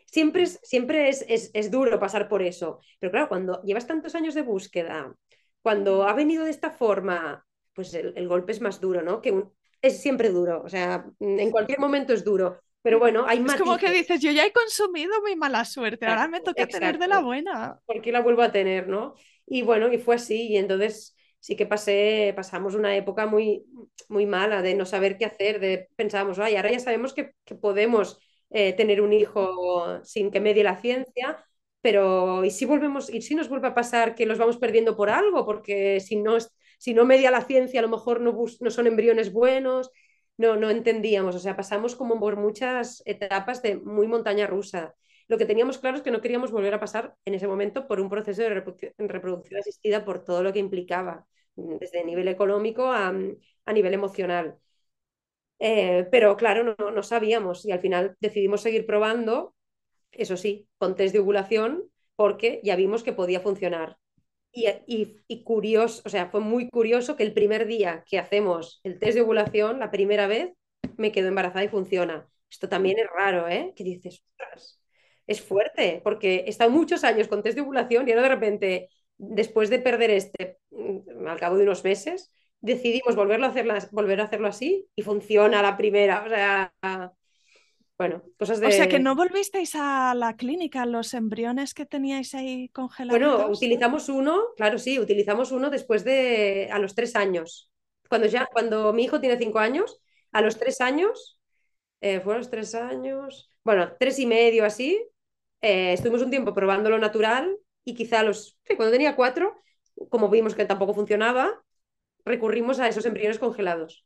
siempre es, siempre es, es, duro pasar por eso. Pero claro, cuando llevas tantos años de búsqueda, cuando ha venido de esta forma, pues el, golpe es más duro, ¿no? Que es siempre duro. O sea, en cualquier momento es duro. Pero bueno, hay más. Es como que dices, yo ya he consumido mi mala suerte, ahora me toca tener de la buena. ¿Por qué la vuelvo a tener, no? Y bueno, y fue así, y entonces sí que pasé, pasamos una época muy, muy mala de no saber qué hacer, de pensábamos, ay, ahora ya sabemos que, podemos eh, tener un hijo sin que medie la ciencia, pero ¿y si volvemos, y si nos vuelve a pasar que los vamos perdiendo por algo? Porque si no, si no media la ciencia, a lo mejor no, no son embriones buenos, no, no entendíamos, o sea, pasamos como por muchas etapas de muy montaña rusa. Lo que teníamos claro es que no queríamos volver a pasar en ese momento por un proceso de reproducción, asistida por todo lo que implicaba, desde nivel económico a, nivel emocional. Eh, pero claro, no, no, sabíamos y al final decidimos seguir probando, eso sí, con test de ovulación, porque ya vimos que podía funcionar. Y, y, y, curioso, o sea, fue muy curioso que el primer día que hacemos el test de ovulación, la primera vez, me quedo embarazada y funciona. Esto también es raro, ¿eh? Que dices, es fuerte, porque he estado muchos años con test de ovulación y ahora de repente, después de perder este, mm, al cabo de unos meses, decidimos volverlo a volver a hacerlo así y funciona la primera. O sea, bueno, cosas de... O sea, que no volvisteis a la clínica, los embriones que teníais ahí congelados. Bueno, utilizamos uno, claro, sí, utilizamos uno después de, a los tres años. Cuando ya, cuando mi hijo tiene cinco años, a los tres años, eh, fueron los tres años, bueno, tres y medio así, eh, estuvimos un tiempo probando lo natural y quizá los, cuando tenía cuatro, como vimos que tampoco funcionaba, recurrimos a esos embriones congelados,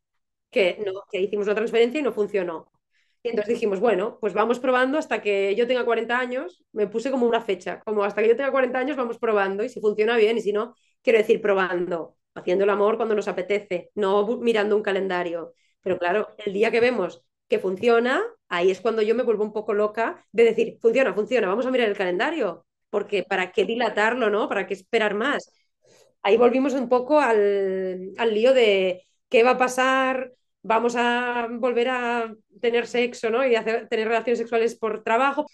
que, no, que hicimos una transferencia y no funcionó. Y entonces dijimos, bueno, pues vamos probando hasta que yo tenga 40 años, me puse como una fecha, como hasta que yo tenga 40 años vamos probando y si funciona bien y si no, quiero decir probando, haciendo el amor cuando nos apetece, no mirando un calendario. Pero claro, el día que vemos que funciona, ahí es cuando yo me vuelvo un poco loca de decir, funciona, funciona, vamos a mirar el calendario, porque ¿para qué dilatarlo, no? ¿Para qué esperar más? Ahí volvimos un poco al, al lío de qué va a pasar, vamos a volver a tener sexo, ¿no? Y hacer, tener relaciones sexuales por trabajo.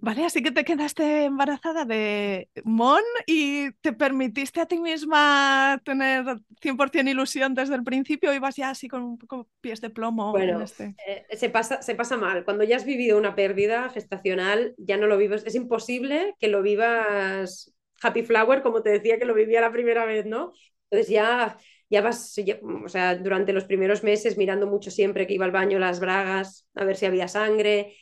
Vale, así que te quedaste embarazada de Mon y te permitiste a ti misma tener 100% ilusión desde el principio y vas ya así con poco pies de plomo. Bueno, este... Eh, se, pasa, se pasa mal. Cuando ya has vivido una pérdida gestacional, ya no lo vives. Es imposible que lo vivas happy flower, como te decía que lo vivía la primera vez, ¿no? Entonces ya ya vas, o sea, durante los primeros meses mirando mucho siempre que iba al baño las bragas, a ver si había sangre.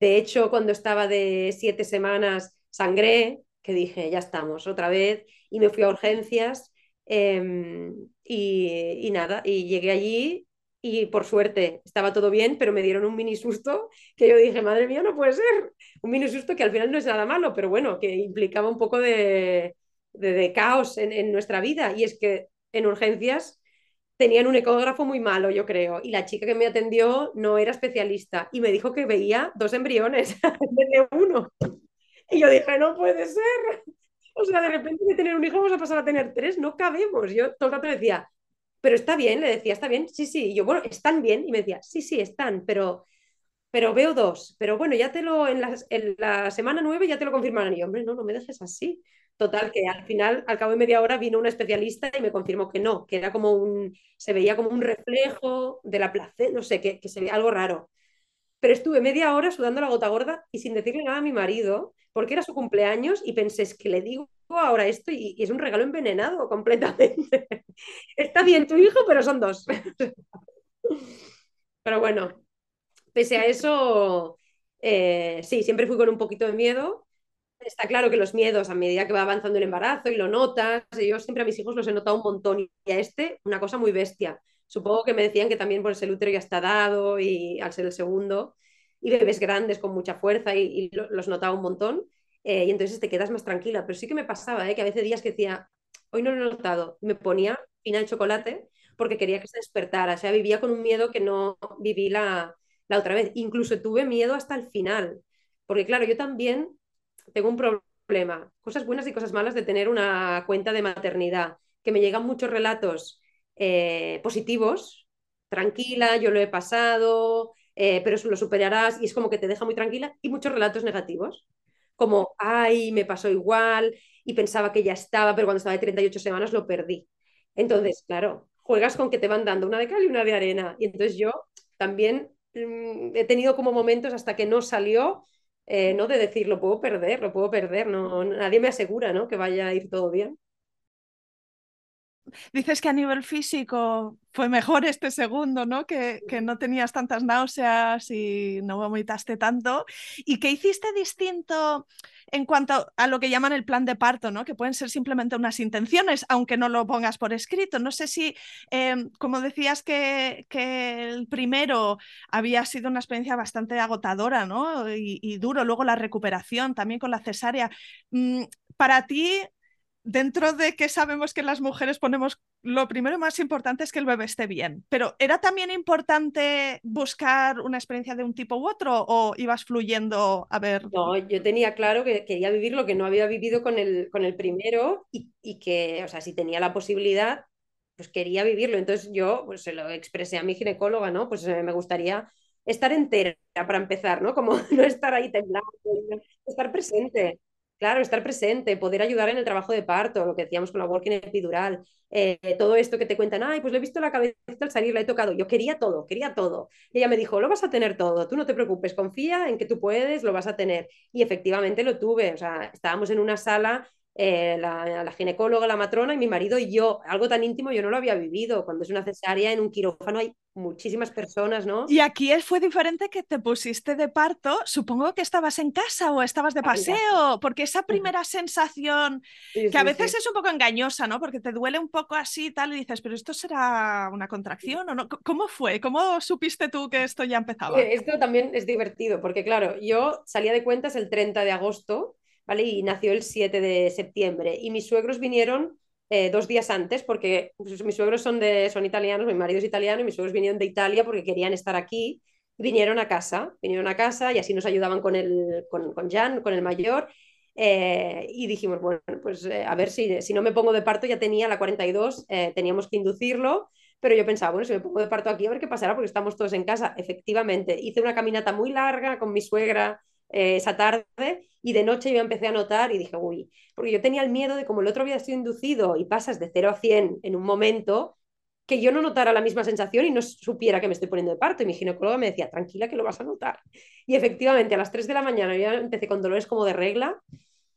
De hecho, cuando estaba de siete semanas, sangré, que dije, ya estamos, otra vez, y me fui a urgencias. Em, y, nada, y llegué allí y por suerte estaba todo bien, pero me dieron un mini susto que yo dije, madre mía, no puede ser. Un mini susto que al final no es nada malo, pero bueno, que implicaba un poco de, de, caos en, nuestra vida. Y es que en urgencias tenían un ecógrafo muy malo, yo creo, y la chica que me atendió no era especialista y me dijo que veía dos embriones de uno. Y yo dije, no puede ser. O sea, de repente de tener un hijo vamos a pasar a tener tres, no cabemos. Yo todo el rato decía, pero está bien, le decía, está bien, sí, sí. Y yo, bueno, están bien. Y me decía, sí, sí, están, pero, pero veo dos. Pero bueno, ya te lo, en la, en la semana nueve ya te lo confirmarán. Y yo, hombre, no, no me dejes así. Total, que al final, al cabo de media hora, vino una especialista y me confirmó que no, que era como un, se veía como un reflejo de la placenta, no sé, que, que se veía algo raro. Pero estuve media hora sudando la gota gorda y sin decirle nada a mi marido, porque era su cumpleaños y pensé, es que le digo ahora esto y, y es un regalo envenenado completamente. Está bien tu hijo, pero son dos. pero bueno, pese a eso, eh, sí, siempre fui con un poquito de miedo, Está claro que los miedos a medida que va avanzando el embarazo y lo notas, yo siempre a mis hijos los he notado un montón y a este una cosa muy bestia. Supongo que me decían que también por el útero ya está dado y al ser el segundo y bebés grandes con mucha fuerza y, los notaba un montón eh, y entonces te quedas más tranquila. Pero sí que me pasaba, ¿eh? que a veces días que decía, hoy no lo he notado, me ponía fina de chocolate porque quería que se despertara. O sea, vivía con un miedo que no viví la, la otra vez. Incluso tuve miedo hasta el final. Porque claro, yo también tengo un problema, cosas buenas y cosas malas de tener una cuenta de maternidad, que me llegan muchos relatos eh, positivos, tranquila, yo lo he pasado, eh, pero lo superarás y es como que te deja muy tranquila, y muchos relatos negativos, como, ay, me pasó igual y pensaba que ya estaba, pero cuando estaba de 38 semanas lo perdí. Entonces, claro, juegas con que te van dando una de cal y una de arena. Y entonces yo también mmm, he tenido como momentos hasta que no salió eh, no de decir, lo puedo perder, lo puedo perder, no, nadie me asegura ¿no? que vaya a ir todo bien. Dices que a nivel físico fue mejor este segundo, ¿no? Que, que, no tenías tantas náuseas y no vomitaste tanto. ¿Y qué hiciste distinto en cuanto a lo que llaman el plan de parto, ¿no? Que pueden ser simplemente unas intenciones, aunque no lo pongas por escrito. No sé si, eh, como decías que, que, el primero había sido una experiencia bastante agotadora, ¿no? Y, y duro. Luego la recuperación también con la cesárea. Mm, para ti, dentro de que sabemos que las mujeres ponemos lo primero más importante es que el bebé esté bien, pero ¿era también importante buscar una experiencia de un tipo u otro o ibas fluyendo a ver? No, yo tenía claro que quería vivir lo que no había vivido con el, con el primero y, y que, o sea, si tenía la posibilidad, pues quería vivirlo. Entonces yo pues, se lo expresé a mi ginecóloga, ¿no? Pues eh, me gustaría estar entera para empezar, ¿no? Como no estar ahí temblando, estar presente. Claro, estar presente, poder ayudar en el trabajo de parto, lo que decíamos con la working epidural, eh, todo esto que te cuentan, ay, pues le he visto la cabeza al salir, la he tocado. Yo quería todo, quería todo. Y ella me dijo, lo vas a tener todo, tú no te preocupes, confía en que tú puedes, lo vas a tener. Y efectivamente lo tuve, o sea, estábamos en una sala eh, la, la, ginecóloga, la matrona y mi marido y yo. Algo tan íntimo yo no lo había vivido. Cuando es una cesárea en un quirófano hay muchísimas personas, ¿no? Y aquí fue diferente que te pusiste de parto. Supongo que estabas en casa o estabas de paseo, porque esa primera sensación sí, que a veces sí. es un poco engañosa, ¿no? Porque te duele un poco así y tal y dices, pero esto será una contracción o no. ¿Cómo fue? ¿Cómo supiste tú que esto ya empezaba? Esto también es divertido, porque claro, yo salía de cuentas el 30 de agosto ¿vale? Y nació el 7 de septiembre. Y mis suegros vinieron eh, dos días antes, porque pues, mis suegros son, de, son italianos, mi marido es italiano, y mis suegros vinieron de Italia porque querían estar aquí. Vinieron a casa, vinieron a casa y así nos ayudaban con, el, con, con Jan, con el mayor. Eh, y dijimos, bueno, pues eh, a ver si, si no me pongo de parto, ya tenía la 42, eh, teníamos que inducirlo, pero yo pensaba, bueno, si me pongo de parto aquí, a ver qué pasará, porque estamos todos en casa. Efectivamente, hice una caminata muy larga con mi suegra, eh, esa tarde y de noche yo empecé a notar y dije, uy, porque yo tenía el miedo de como el otro había sido inducido y pasas de 0 a 100 en un momento, que yo no notara la misma sensación y no supiera que me estoy poniendo de parto. Y mi ginecóloga me decía, tranquila que lo vas a notar. Y efectivamente, a las 3 de la mañana yo empecé con dolores como de regla,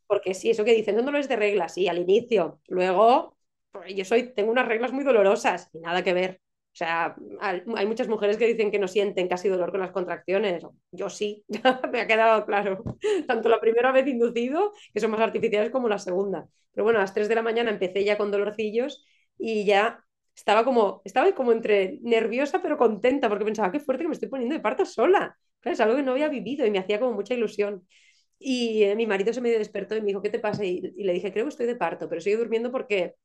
porque sí, eso que dicen, son dolores de regla, sí, al inicio. Luego pues, yo soy, tengo unas reglas muy dolorosas y nada que ver. O sea, hay muchas mujeres que dicen que no sienten casi dolor con las contracciones. Yo sí, me ha quedado claro. Tanto la primera vez inducido, que son más artificiales, como la segunda. Pero bueno, a las 3 de la mañana empecé ya con dolorcillos y ya estaba como, estaba como entre nerviosa pero contenta porque pensaba, qué fuerte que me estoy poniendo de parto sola. es algo que no había vivido y me hacía como mucha ilusión. Y eh, mi marido se me despertó y me dijo, ¿qué te pasa? Y, y, le dije, creo que estoy de parto, pero sigo durmiendo porque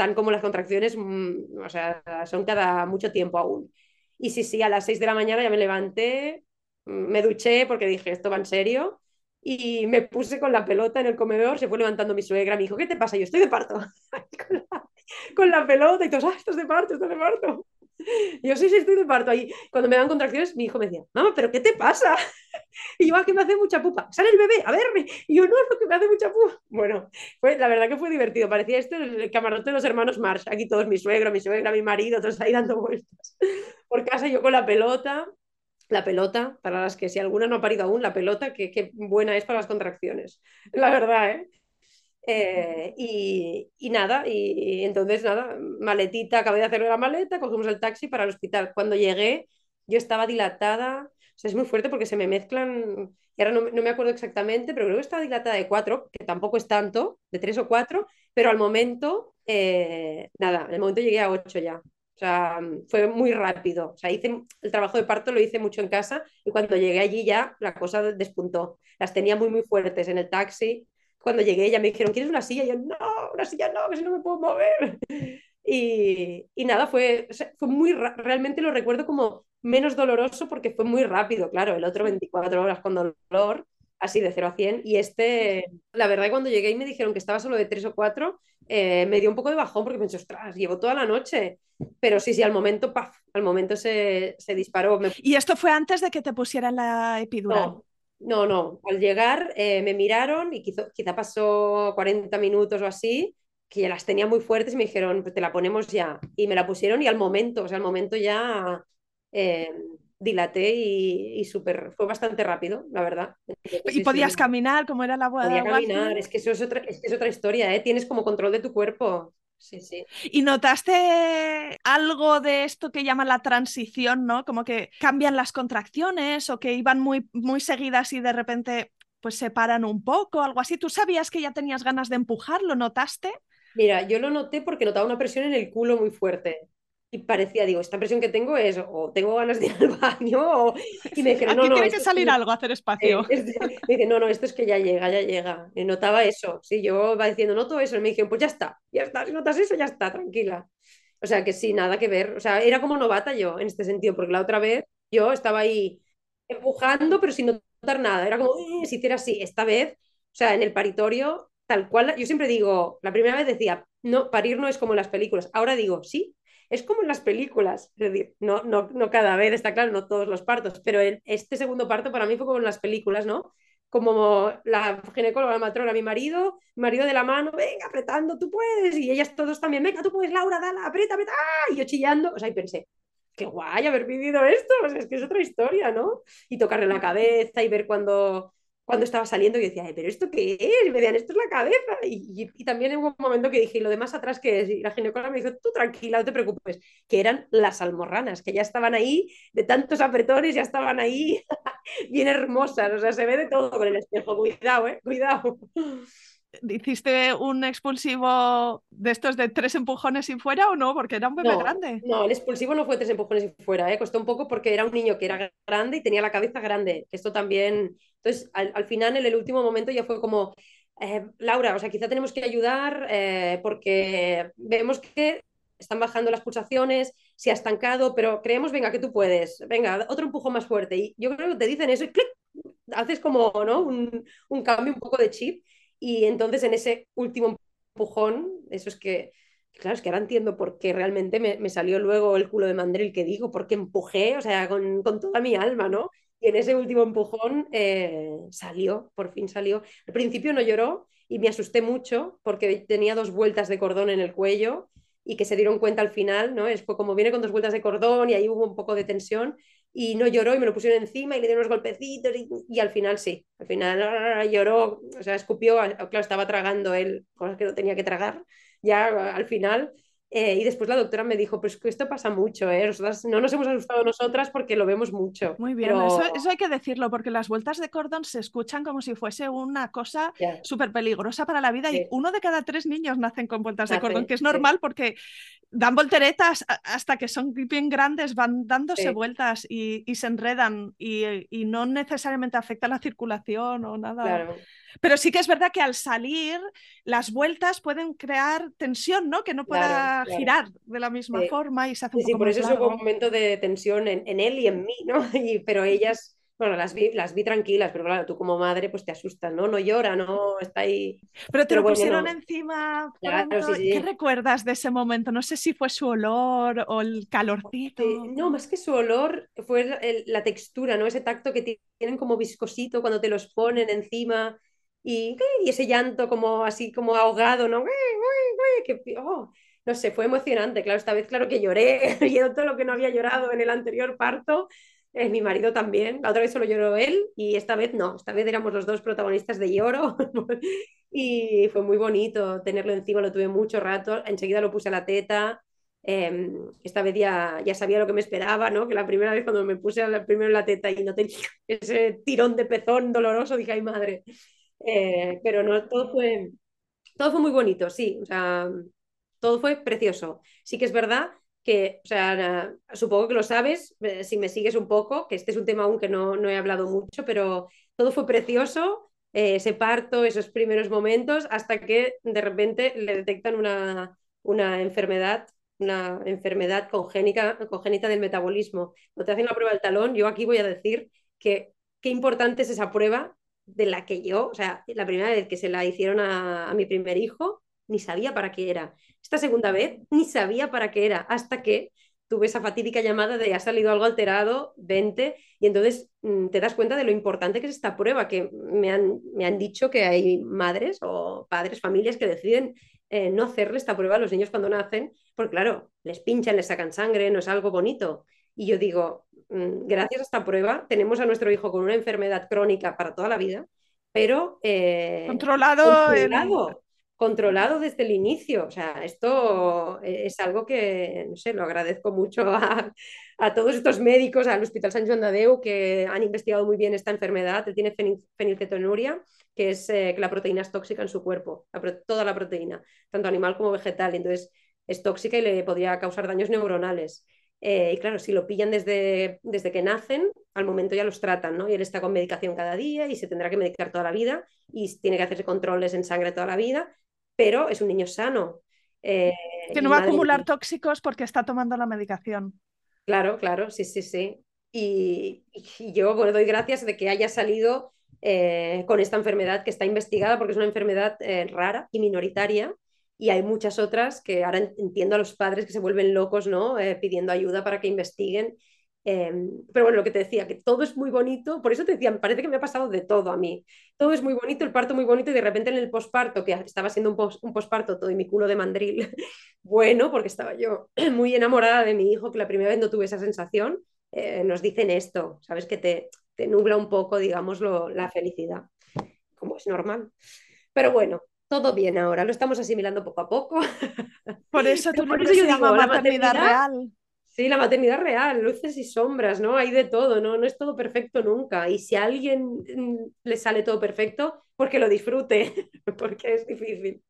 están como las contracciones, mm, o sea, son cada mucho tiempo aún. Y sí, sí, a las 6 de la mañana ya me levanté, me duché porque dije, esto va en serio, y me puse con la pelota en el comedor, se fue levantando mi suegra, me dijo, ¿qué te pasa? Yo estoy de parto, con, la, con, la, pelota, y todos, ah, estás de parto, estás de parto. yo sí, estoy de parto. Ahí, cuando me dan contracciones, mi hijo me decía, mamá, ¿pero qué te pasa? Y yo, ah, que me hace mucha pupa. Sale el bebé, a verme. Y yo, no, lo que me hace mucha pupa. Bueno, fue, la verdad que fue divertido. Parecía esto el camarote de los hermanos Marsh. Aquí todos, mi suegro, mi suegra, mi marido, todos ahí dando vueltas por casa, yo con la pelota. La pelota, para las que si alguna no ha parido aún, la pelota, que, que buena es para las contracciones. La verdad, ¿eh? Eh, y, y, nada, y, entonces nada, maletita, acabé de hacer la maleta, cogimos el taxi para el hospital. Cuando llegué, yo estaba dilatada, o sea, es muy fuerte porque se me mezclan, y ahora no, no, me acuerdo exactamente, pero creo que estaba dilatada de cuatro, que tampoco es tanto, de tres o cuatro, pero al momento, eh, nada, al momento llegué a ocho ya. O sea, fue muy rápido. O sea, hice el trabajo de parto lo hice mucho en casa y cuando llegué allí ya la cosa despuntó. Las tenía muy, muy fuertes en el taxi cuando llegué ya me dijeron, ¿quieres una silla? Y yo, no, una silla no, que si no me puedo mover. Y, y nada, fue, fue muy, realmente lo recuerdo como menos doloroso porque fue muy rápido, claro, el otro 24 horas con dolor, así de 0 a 100. Y este, la verdad, cuando llegué y me dijeron que estaba solo de 3 o 4, eh, me dio un poco de bajón porque pensé, ostras, llevo toda la noche. Pero sí, sí, al momento, paf, al momento se, se disparó. Me... ¿Y esto fue antes de que te pusieran la epidural? No, no, no. Al llegar eh, me miraron y quizá, quizá, pasó 40 minutos o así, que ya las tenía muy fuertes y me dijeron, pues te la ponemos ya. Y me la pusieron y al momento, o sea, al momento ya eh, dilaté y, y súper, fue bastante rápido, la verdad. ¿Y podías caminar como era la boda? Podía caminar, es que eso es otra, es, que es otra historia, ¿eh? Tienes como control de tu cuerpo. Sí, sí. ¿Y notaste algo de esto que llaman la transición, ¿no? Como que cambian las contracciones o que iban muy, muy seguidas y de repente pues se paran un poco, algo así. ¿Tú sabías que ya tenías ganas de empujar? ¿Lo notaste? Mira, yo lo noté porque notaba una presión en el culo muy fuerte y parecía, digo, esta presión que tengo es o tengo ganas de ir al baño o... Y me dijeron, no, no, tiene que salir es... algo, hacer espacio. Eh, me dice, no, no, esto es que ya llega, ya llega. Y notaba eso, sí, yo iba diciendo, noto eso, y me dijeron, pues ya está, ya está, si notas eso, ya está, tranquila. O sea, que sí, nada que ver. O sea, era como novata yo en este sentido, porque la otra vez yo estaba ahí empujando, pero sin notar nada. Era como, eh, si hiciera así, esta vez, o sea, en el paritorio, tal cual, yo siempre digo, la primera vez decía, no, parir no es como en las películas. Ahora digo, sí, es como en las películas, es decir, no, no, no cada vez, está claro, no todos los partos, pero en este segundo parto para mí fue como en las películas, ¿no? Como la ginecóloga, la matrona, mi marido, marido de la mano, venga, apretando, tú puedes, y ellas todos también, venga, tú puedes, Laura, dale, aprieta, aprieta, y yo chillando, o sea, y pensé, qué guay haber vivido esto, pues es que es otra historia, ¿no? Y tocarle la cabeza y ver cuando cuando estaba saliendo y decía, pero ¿esto qué es? Me decían, esto es la cabeza. Y, también hubo un momento que dije, ¿y lo demás atrás qué es? Y la ginecóloga me dijo, tú tranquila, no te preocupes, que eran las almorranas, que ya estaban ahí, de tantos apretones, ya estaban ahí, bien hermosas, o sea, se ve de todo con el espejo, cuidado, eh, cuidado. ¿Hiciste un expulsivo de estos de tres empujones y fuera o no? Porque era un bebé no, grande. No, el expulsivo no fue tres empujones y fuera, ¿eh? costó un poco porque era un niño que era grande y tenía la cabeza grande. Esto también. Entonces, al, al final, en el último momento, ya fue como, eh, Laura, o sea, quizá tenemos que ayudar eh, porque vemos que están bajando las pulsaciones, se ha estancado, pero creemos, venga, que tú puedes, venga, otro empujón más fuerte. Y yo creo que te dicen eso y clic, haces como ¿no? un, un cambio un poco de chip y entonces en ese último empujón, eso es que, claro, es que ahora entiendo por qué realmente me, me salió luego el culo de mandril que digo, porque empujé, o sea, con, con, toda mi alma, ¿no? Y en ese último empujón eh, salió, por fin salió. Al principio no lloró y me asusté mucho porque tenía dos vueltas de cordón en el cuello y que se dieron cuenta al final, ¿no? Es como viene con dos vueltas de cordón y ahí hubo un poco de tensión y no lloró y me lo pusieron encima y le dieron unos golpecitos y, y, al final sí, al final lloró, o sea, escupió, claro, estaba tragando él cosas que no tenía que tragar, ya al final eh, y después la doctora me dijo, pues que esto pasa mucho, ¿eh? no nos hemos asustado nosotras porque lo vemos mucho. Muy bien, eso, hay que decirlo, porque las vueltas de cordón se escuchan como si fuese una cosa súper peligrosa para la vida y uno de cada tres niños nacen con vueltas de cordón, que es normal porque dan volteretas hasta que son bien grandes, van dándose vueltas y, se enredan y, y, no necesariamente afecta la circulación o nada. Claro. Pero sí que es verdad que al salir, las vueltas pueden crear tensión, ¿no? Que no pueda girar de la misma forma y se hace un sí, poco por eso es un momento de tensión en, él y en mí, ¿no? pero ellas bueno, las vi, las vi tranquilas, pero claro, tú como madre pues te asustas, ¿no? No llora, no está ahí. Pero te lo pusieron encima. ¿Qué recuerdas de ese momento? No sé si fue su olor o el calorcito. no, más que su olor, fue la textura, ¿no? Ese tacto que tienen como viscosito cuando te los ponen encima y, ese llanto como así como ahogado, ¿no? Oh, no sé, fue emocionante, claro, esta vez claro que lloré, y todo lo que no había llorado en el anterior parto, eh, mi marido también, la otra vez solo lloró él y esta vez no, esta vez éramos los dos protagonistas de lloro y fue muy bonito tenerlo encima, lo tuve mucho rato, enseguida lo puse a la teta, em, esta vez ya, ya sabía lo que me esperaba, ¿no? Que la primera vez cuando me puse primero en la teta y noté ese tirón de pezón doloroso, dije, ay madre, eh, pero no, todo fue, todo fue muy bonito, sí, o sea, todo fue precioso. Sí que es verdad que, o sea, supongo que lo sabes, eh, si me sigues un poco, que este es un tema aún que no, no he hablado mucho, pero todo fue precioso, eh, ese parto, esos primeros momentos, hasta que de repente le detectan una, una enfermedad una enfermedad congénica, congénita del metabolismo. Cuando te hacen la prueba del talón, yo aquí voy a decir que qué importante es esa prueba de la que yo, o sea, la primera vez que se la hicieron a, mi primer hijo, ni sabía para qué era. Esta segunda vez, ni sabía para qué era, hasta que tuve esa fatídica llamada de ha salido algo alterado, vente, y entonces mm, te das cuenta de lo importante que es esta prueba, que me han, me han dicho que hay madres o padres, familias que deciden eh, no hacerle esta prueba a los niños cuando nacen, porque claro, les pinchan, les sacan sangre, no es algo bonito. Y yo digo, gracias a esta prueba, tenemos a nuestro hijo con una enfermedad crónica para toda la vida, pero eh, controlado, controlado, desde el inicio. O sea, esto es algo que, no sé, lo agradezco mucho a, todos estos médicos, al Hospital San Joan de que han investigado muy bien esta enfermedad. Él tiene fenilcetonuria, que es eh, que la proteína es tóxica en su cuerpo, toda la proteína, tanto animal como vegetal. Entonces, es tóxica y le podría causar daños neuronales. Eh, y claro, si lo pillan desde, desde que nacen, al momento ya los tratan, ¿no? Y él está con medicación cada día y se tendrá que medicar toda la vida y tiene que hacerse controles en sangre toda la vida, pero es un niño sano. Eh, que no va a acumular tóxicos porque está tomando la medicación. Claro, claro, sí, sí, sí. Y, yo bueno, doy gracias de que haya salido eh, con esta enfermedad que está investigada porque es una enfermedad rara y minoritaria y hay muchas otras que ahora entiendo a los padres que se vuelven locos, ¿no? Eh, pidiendo ayuda para que investiguen. Em, pero bueno, lo que te decía, que todo es muy bonito, por eso te decía, parece que me ha pasado de todo a mí. Todo es muy bonito, el parto muy bonito y de repente en el posparto, que estaba siendo un, un posparto todo y mi culo de mandril, bueno, porque estaba yo muy enamorada de mi hijo, que la primera vez no tuve esa sensación, eh, nos dicen esto, ¿sabes? Que te, te nubla un poco, digamos, la felicidad, como es normal. Pero bueno, todo bien ahora, lo estamos asimilando poco a poco. Por eso yo digo, la maternidad, real. Sí, la maternidad real, luces y sombras, ¿no? Hay de todo, ¿no? No es todo perfecto nunca. Y si a alguien mm, le sale todo perfecto, porque lo disfrute, porque es difícil.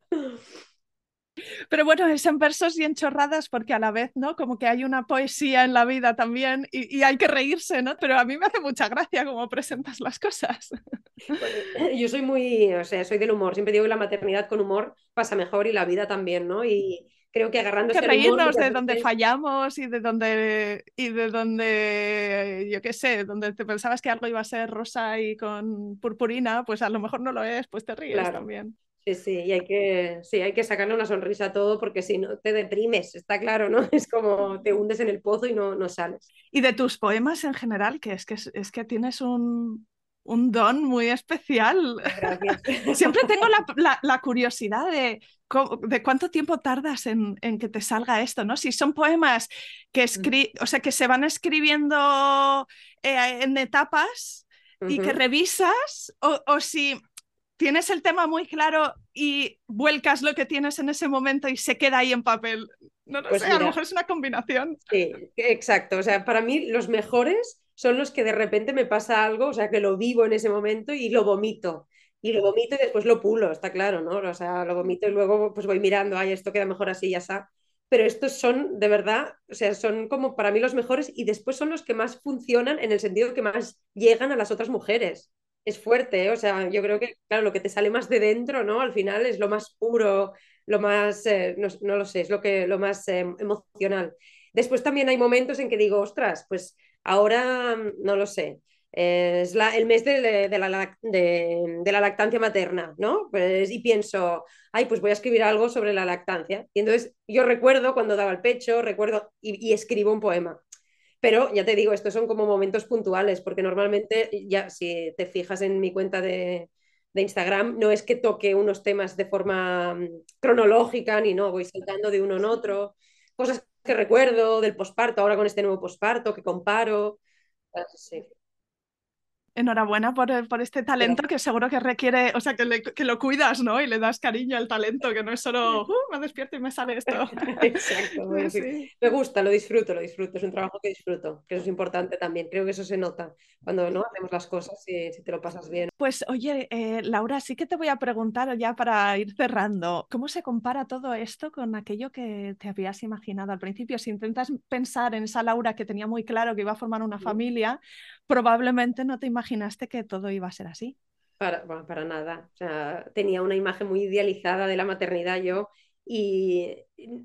Pero bueno, es en versos y en chorradas porque a la vez, ¿no? Como que hay una poesía en la vida también y, hay que reírse, ¿no? Pero a mí me hace mucha gracia cómo presentas las cosas. yo soy muy, o sea, soy del humor. Siempre digo que la maternidad con humor pasa mejor y la vida también, ¿no? Y creo que agarrándose que reírnos de donde fallamos y de donde y de donde yo qué sé donde te pensabas que algo iba a ser rosa y con purpurina pues a lo mejor no lo es pues te ríes también Sí, sí, y hay que, sí, hay que sacarle una sonrisa a todo porque si no te deprimes, está claro, ¿no? Es como te hundes en el pozo y no, no sales. Y de tus poemas en general, que es que, es que tienes un, un don muy especial. Siempre tengo la, la, curiosidad de, de, cuánto tiempo tardas en, en, que te salga esto, ¿no? Si son poemas que, mm. escri o sea, que se van escribiendo eh, en etapas y que revisas, o, o si tienes el tema muy claro y vuelcas lo que tienes en ese momento y se queda ahí en papel. No lo pues sé, a lo mejor es una combinación. Sí, exacto. O sea, para mí los mejores son los que de repente me pasa algo, o sea, que lo vivo en ese momento y lo vomito. Y lo vomito y después lo pulo, está claro, ¿no? O sea, lo vomito y luego pues voy mirando, ay, esto queda mejor así, ya está. Pero estos son, de verdad, o sea, son como para mí los mejores y después son los que más funcionan en el sentido que más llegan a las otras mujeres es fuerte, ¿eh? o sea, yo creo que, claro, lo que te sale más de dentro, ¿no? Al final es lo más puro, lo más, eh, no, lo sé, es lo, que, lo más eh, emocional. Después también hay momentos en que digo, ostras, pues ahora, mm, no lo sé, es la, el mes de, de, la, de, la, lactancia materna, ¿no? Pues, y pienso, ay, pues voy a escribir algo sobre la lactancia. Y entonces yo recuerdo cuando daba el pecho, recuerdo y escribo un poema. Pero ya te digo, estos son como momentos puntuales, porque normalmente, ya si te fijas en mi cuenta de, Instagram, no es que toque unos temas de forma mm, cronológica, ni no, voy saltando de uno en otro. Cosas que recuerdo del posparto, ahora con este nuevo posparto, que comparo. Sí. Enhorabuena por, por este talento que seguro que requiere, o sea, que, que, lo cuidas, ¿no? Y le das cariño al talento, que no es solo, uh, me despierto y me sale esto. Exacto, me gusta, lo disfruto, lo disfruto, es un trabajo que disfruto, que eso es importante también, creo que eso se nota cuando no hacemos las cosas y si te lo pasas bien. Pues oye, eh, Laura, sí que te voy a preguntar ya para ir cerrando, ¿cómo se compara todo esto con aquello que te habías imaginado al principio? Si intentas pensar en esa Laura que tenía muy claro que iba a formar una familia, probablemente no te imaginaste que todo iba a ser así. Para, nada. O sea, tenía una imagen muy idealizada de la maternidad yo y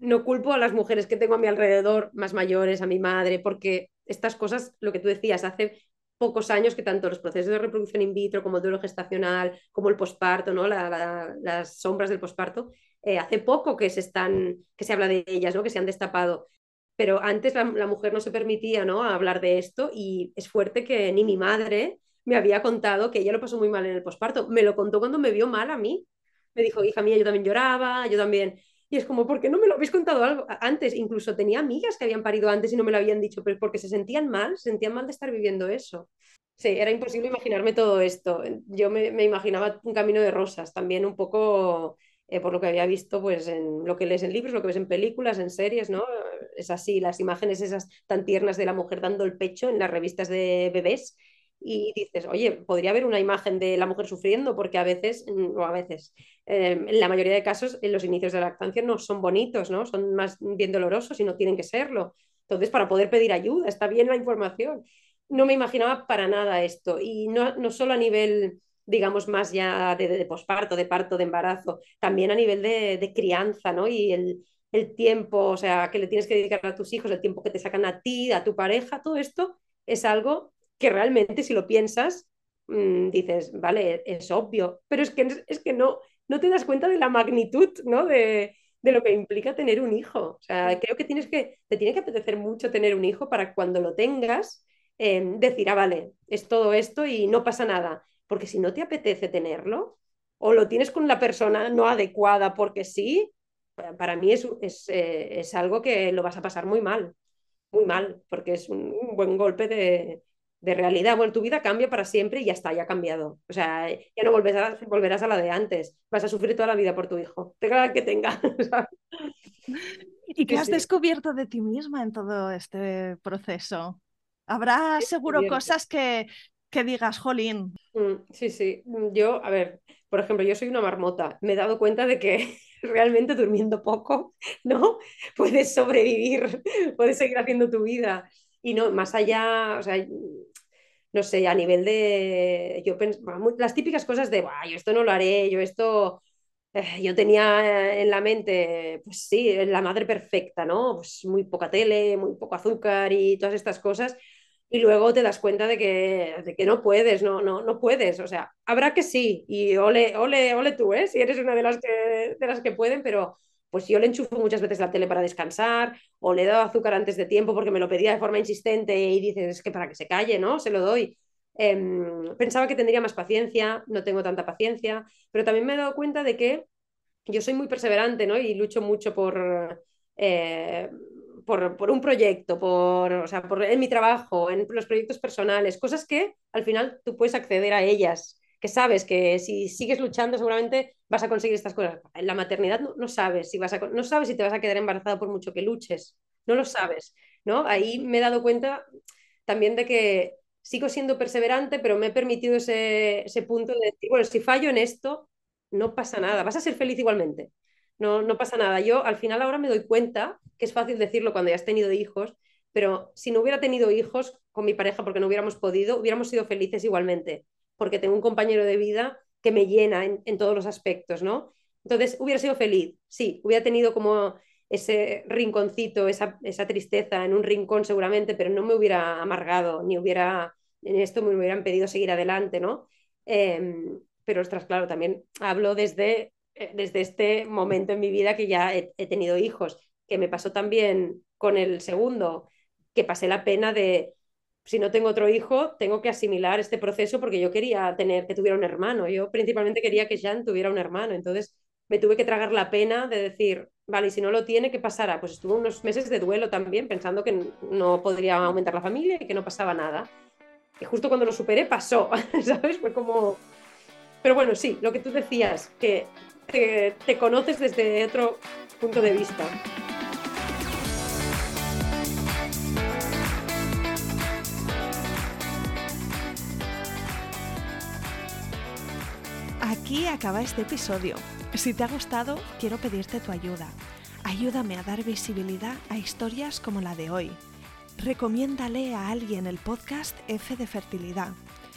no culpo a las mujeres que tengo a mi alrededor, más mayores, a mi madre, porque estas cosas, lo que tú decías, hace pocos años que tanto los procesos de reproducción in vitro como el duelo gestacional, como el posparto, ¿no? las sombras del posparto, eh, hace poco que se, están, que se habla de ellas, ¿no? que se han destapado pero antes la, mujer no se permitía ¿no? hablar de esto y es fuerte que ni mi madre me había contado que ella lo pasó muy mal en el posparto. Me lo contó cuando me vio mal a mí. Me dijo, hija mía, yo también lloraba, yo también. Y es como, ¿por qué no me lo habéis contado algo antes? Incluso tenía amigas que habían parido antes y no me lo habían dicho, pero porque se sentían mal, se sentían mal de estar viviendo eso. Sí, era imposible imaginarme todo esto. Yo me, me imaginaba un camino de rosas, también un poco eh, por lo que había visto pues en lo que lees en libros, lo que ves en películas, en series, ¿no? Es así, las imágenes esas tan tiernas de la mujer dando el pecho en las revistas de bebés y dices, oye, podría haber una imagen de la mujer sufriendo porque a veces, mm, o a veces, em, en la mayoría de casos en los inicios de la lactancia no son bonitos, ¿no? Son más bien dolorosos y no tienen que serlo. Entonces, para poder pedir ayuda, está bien la información. No me imaginaba para nada esto y no, no solo a nivel digamos, más ya de, de, posparto, de parto, de embarazo, también a nivel de, de crianza, ¿no? Y el, el, tiempo, o sea, que le tienes que dedicar a tus hijos, el tiempo que te sacan a ti, a tu pareja, todo esto es algo que realmente, si lo piensas, mmm, dices, vale, es obvio, pero es que, es que no, no te das cuenta de la magnitud, ¿no? De, de lo que implica tener un hijo. O sea, creo que tienes que, te tiene que apetecer mucho tener un hijo para cuando lo tengas, eh, decir, ah, vale, es todo esto y no pasa nada porque si no te apetece tenerlo o lo tienes con la persona no adecuada porque sí, para mí es, es, eh, es algo que lo vas a pasar muy mal, muy mal, porque es un, un buen golpe de, de, realidad. Bueno, tu vida cambia para siempre y ya está, ya ha cambiado. O sea, ya no volverás, volverás a la de antes. Vas a sufrir toda la vida por tu hijo, tenga que tenga. ¿Y qué has descubierto de ti misma en todo este proceso? Habrá seguro cosas que, que digas, jolín. Mm, sí, sí. Mm, yo, a ver, por ejemplo, yo soy una marmota. Me he dado cuenta de que realmente durmiendo poco, ¿no? Puedes sobrevivir, puedes seguir haciendo tu vida. Y no, más allá, o sea, no sé, a nivel de, yo las típicas cosas de, yo esto no lo haré, yo esto, eh, yo tenía en la mente, pues sí, la madre perfecta, ¿no? Pues muy poca tele, muy poco azúcar y todas estas cosas y luego te das cuenta de que, de que no puedes, no, no, no puedes. O sea, habrá que sí, y ole, ole, ole tú, ¿eh? si eres una de las, que, de las que pueden, pero pues yo le enchufo muchas veces la tele para descansar, o le he dado azúcar antes de tiempo porque me lo pedía de forma insistente y dices, es que para que se calle, ¿no? Se lo doy. Em, pensaba que tendría más paciencia, no tengo tanta paciencia, pero también me he dado cuenta de que yo soy muy perseverante, ¿no? Y lucho mucho por... Eh, por, por, un proyecto, por, o sea, por, en mi trabajo, en los proyectos personales, cosas que al final tú puedes acceder a ellas, que sabes que si sigues luchando seguramente vas a conseguir estas cosas. En la maternidad no, no sabes si vas a, no sabes si te vas a quedar embarazada por mucho que luches, no lo sabes, ¿no? Ahí me he dado cuenta también de que sigo siendo perseverante, pero me he permitido ese, ese punto de decir, bueno, si fallo en esto, no pasa nada, vas a ser feliz igualmente, no, no pasa nada. Yo al final ahora me doy cuenta que es fácil decirlo cuando ya has tenido hijos, pero si no hubiera tenido hijos con mi pareja porque no hubiéramos podido, hubiéramos sido felices igualmente, porque tengo un compañero de vida que me llena en, en todos los aspectos, ¿no? Entonces, hubiera sido feliz, sí, hubiera tenido como ese rinconcito, esa, esa, tristeza en un rincón seguramente, pero no me hubiera amargado, ni hubiera, en esto me hubieran pedido seguir adelante, ¿no? Eh, pero, ostras, claro, también hablo desde, desde este momento en mi vida que ya he, tenido hijos, que me pasó también con el segundo, que pasé la pena de, si no tengo otro hijo, tengo que asimilar este proceso porque yo quería tener, que tuviera un hermano, yo principalmente quería que Jean tuviera un hermano, entonces me tuve que tragar la pena de decir, vale, y si no lo tiene, ¿qué pasará? Pues estuve unos meses de duelo también, pensando que no podría aumentar la familia y que no pasaba nada. Y justo cuando lo superé, pasó, ¿sabes? Fue como... Pero bueno, sí, lo que tú decías, que te, te conoces desde otro punto de vista. Aquí acaba este episodio. Si te ha gustado, quiero pedirte tu ayuda. Ayúdame a dar visibilidad a historias como la de hoy. Recomiéndale a alguien el podcast F de Fertilidad.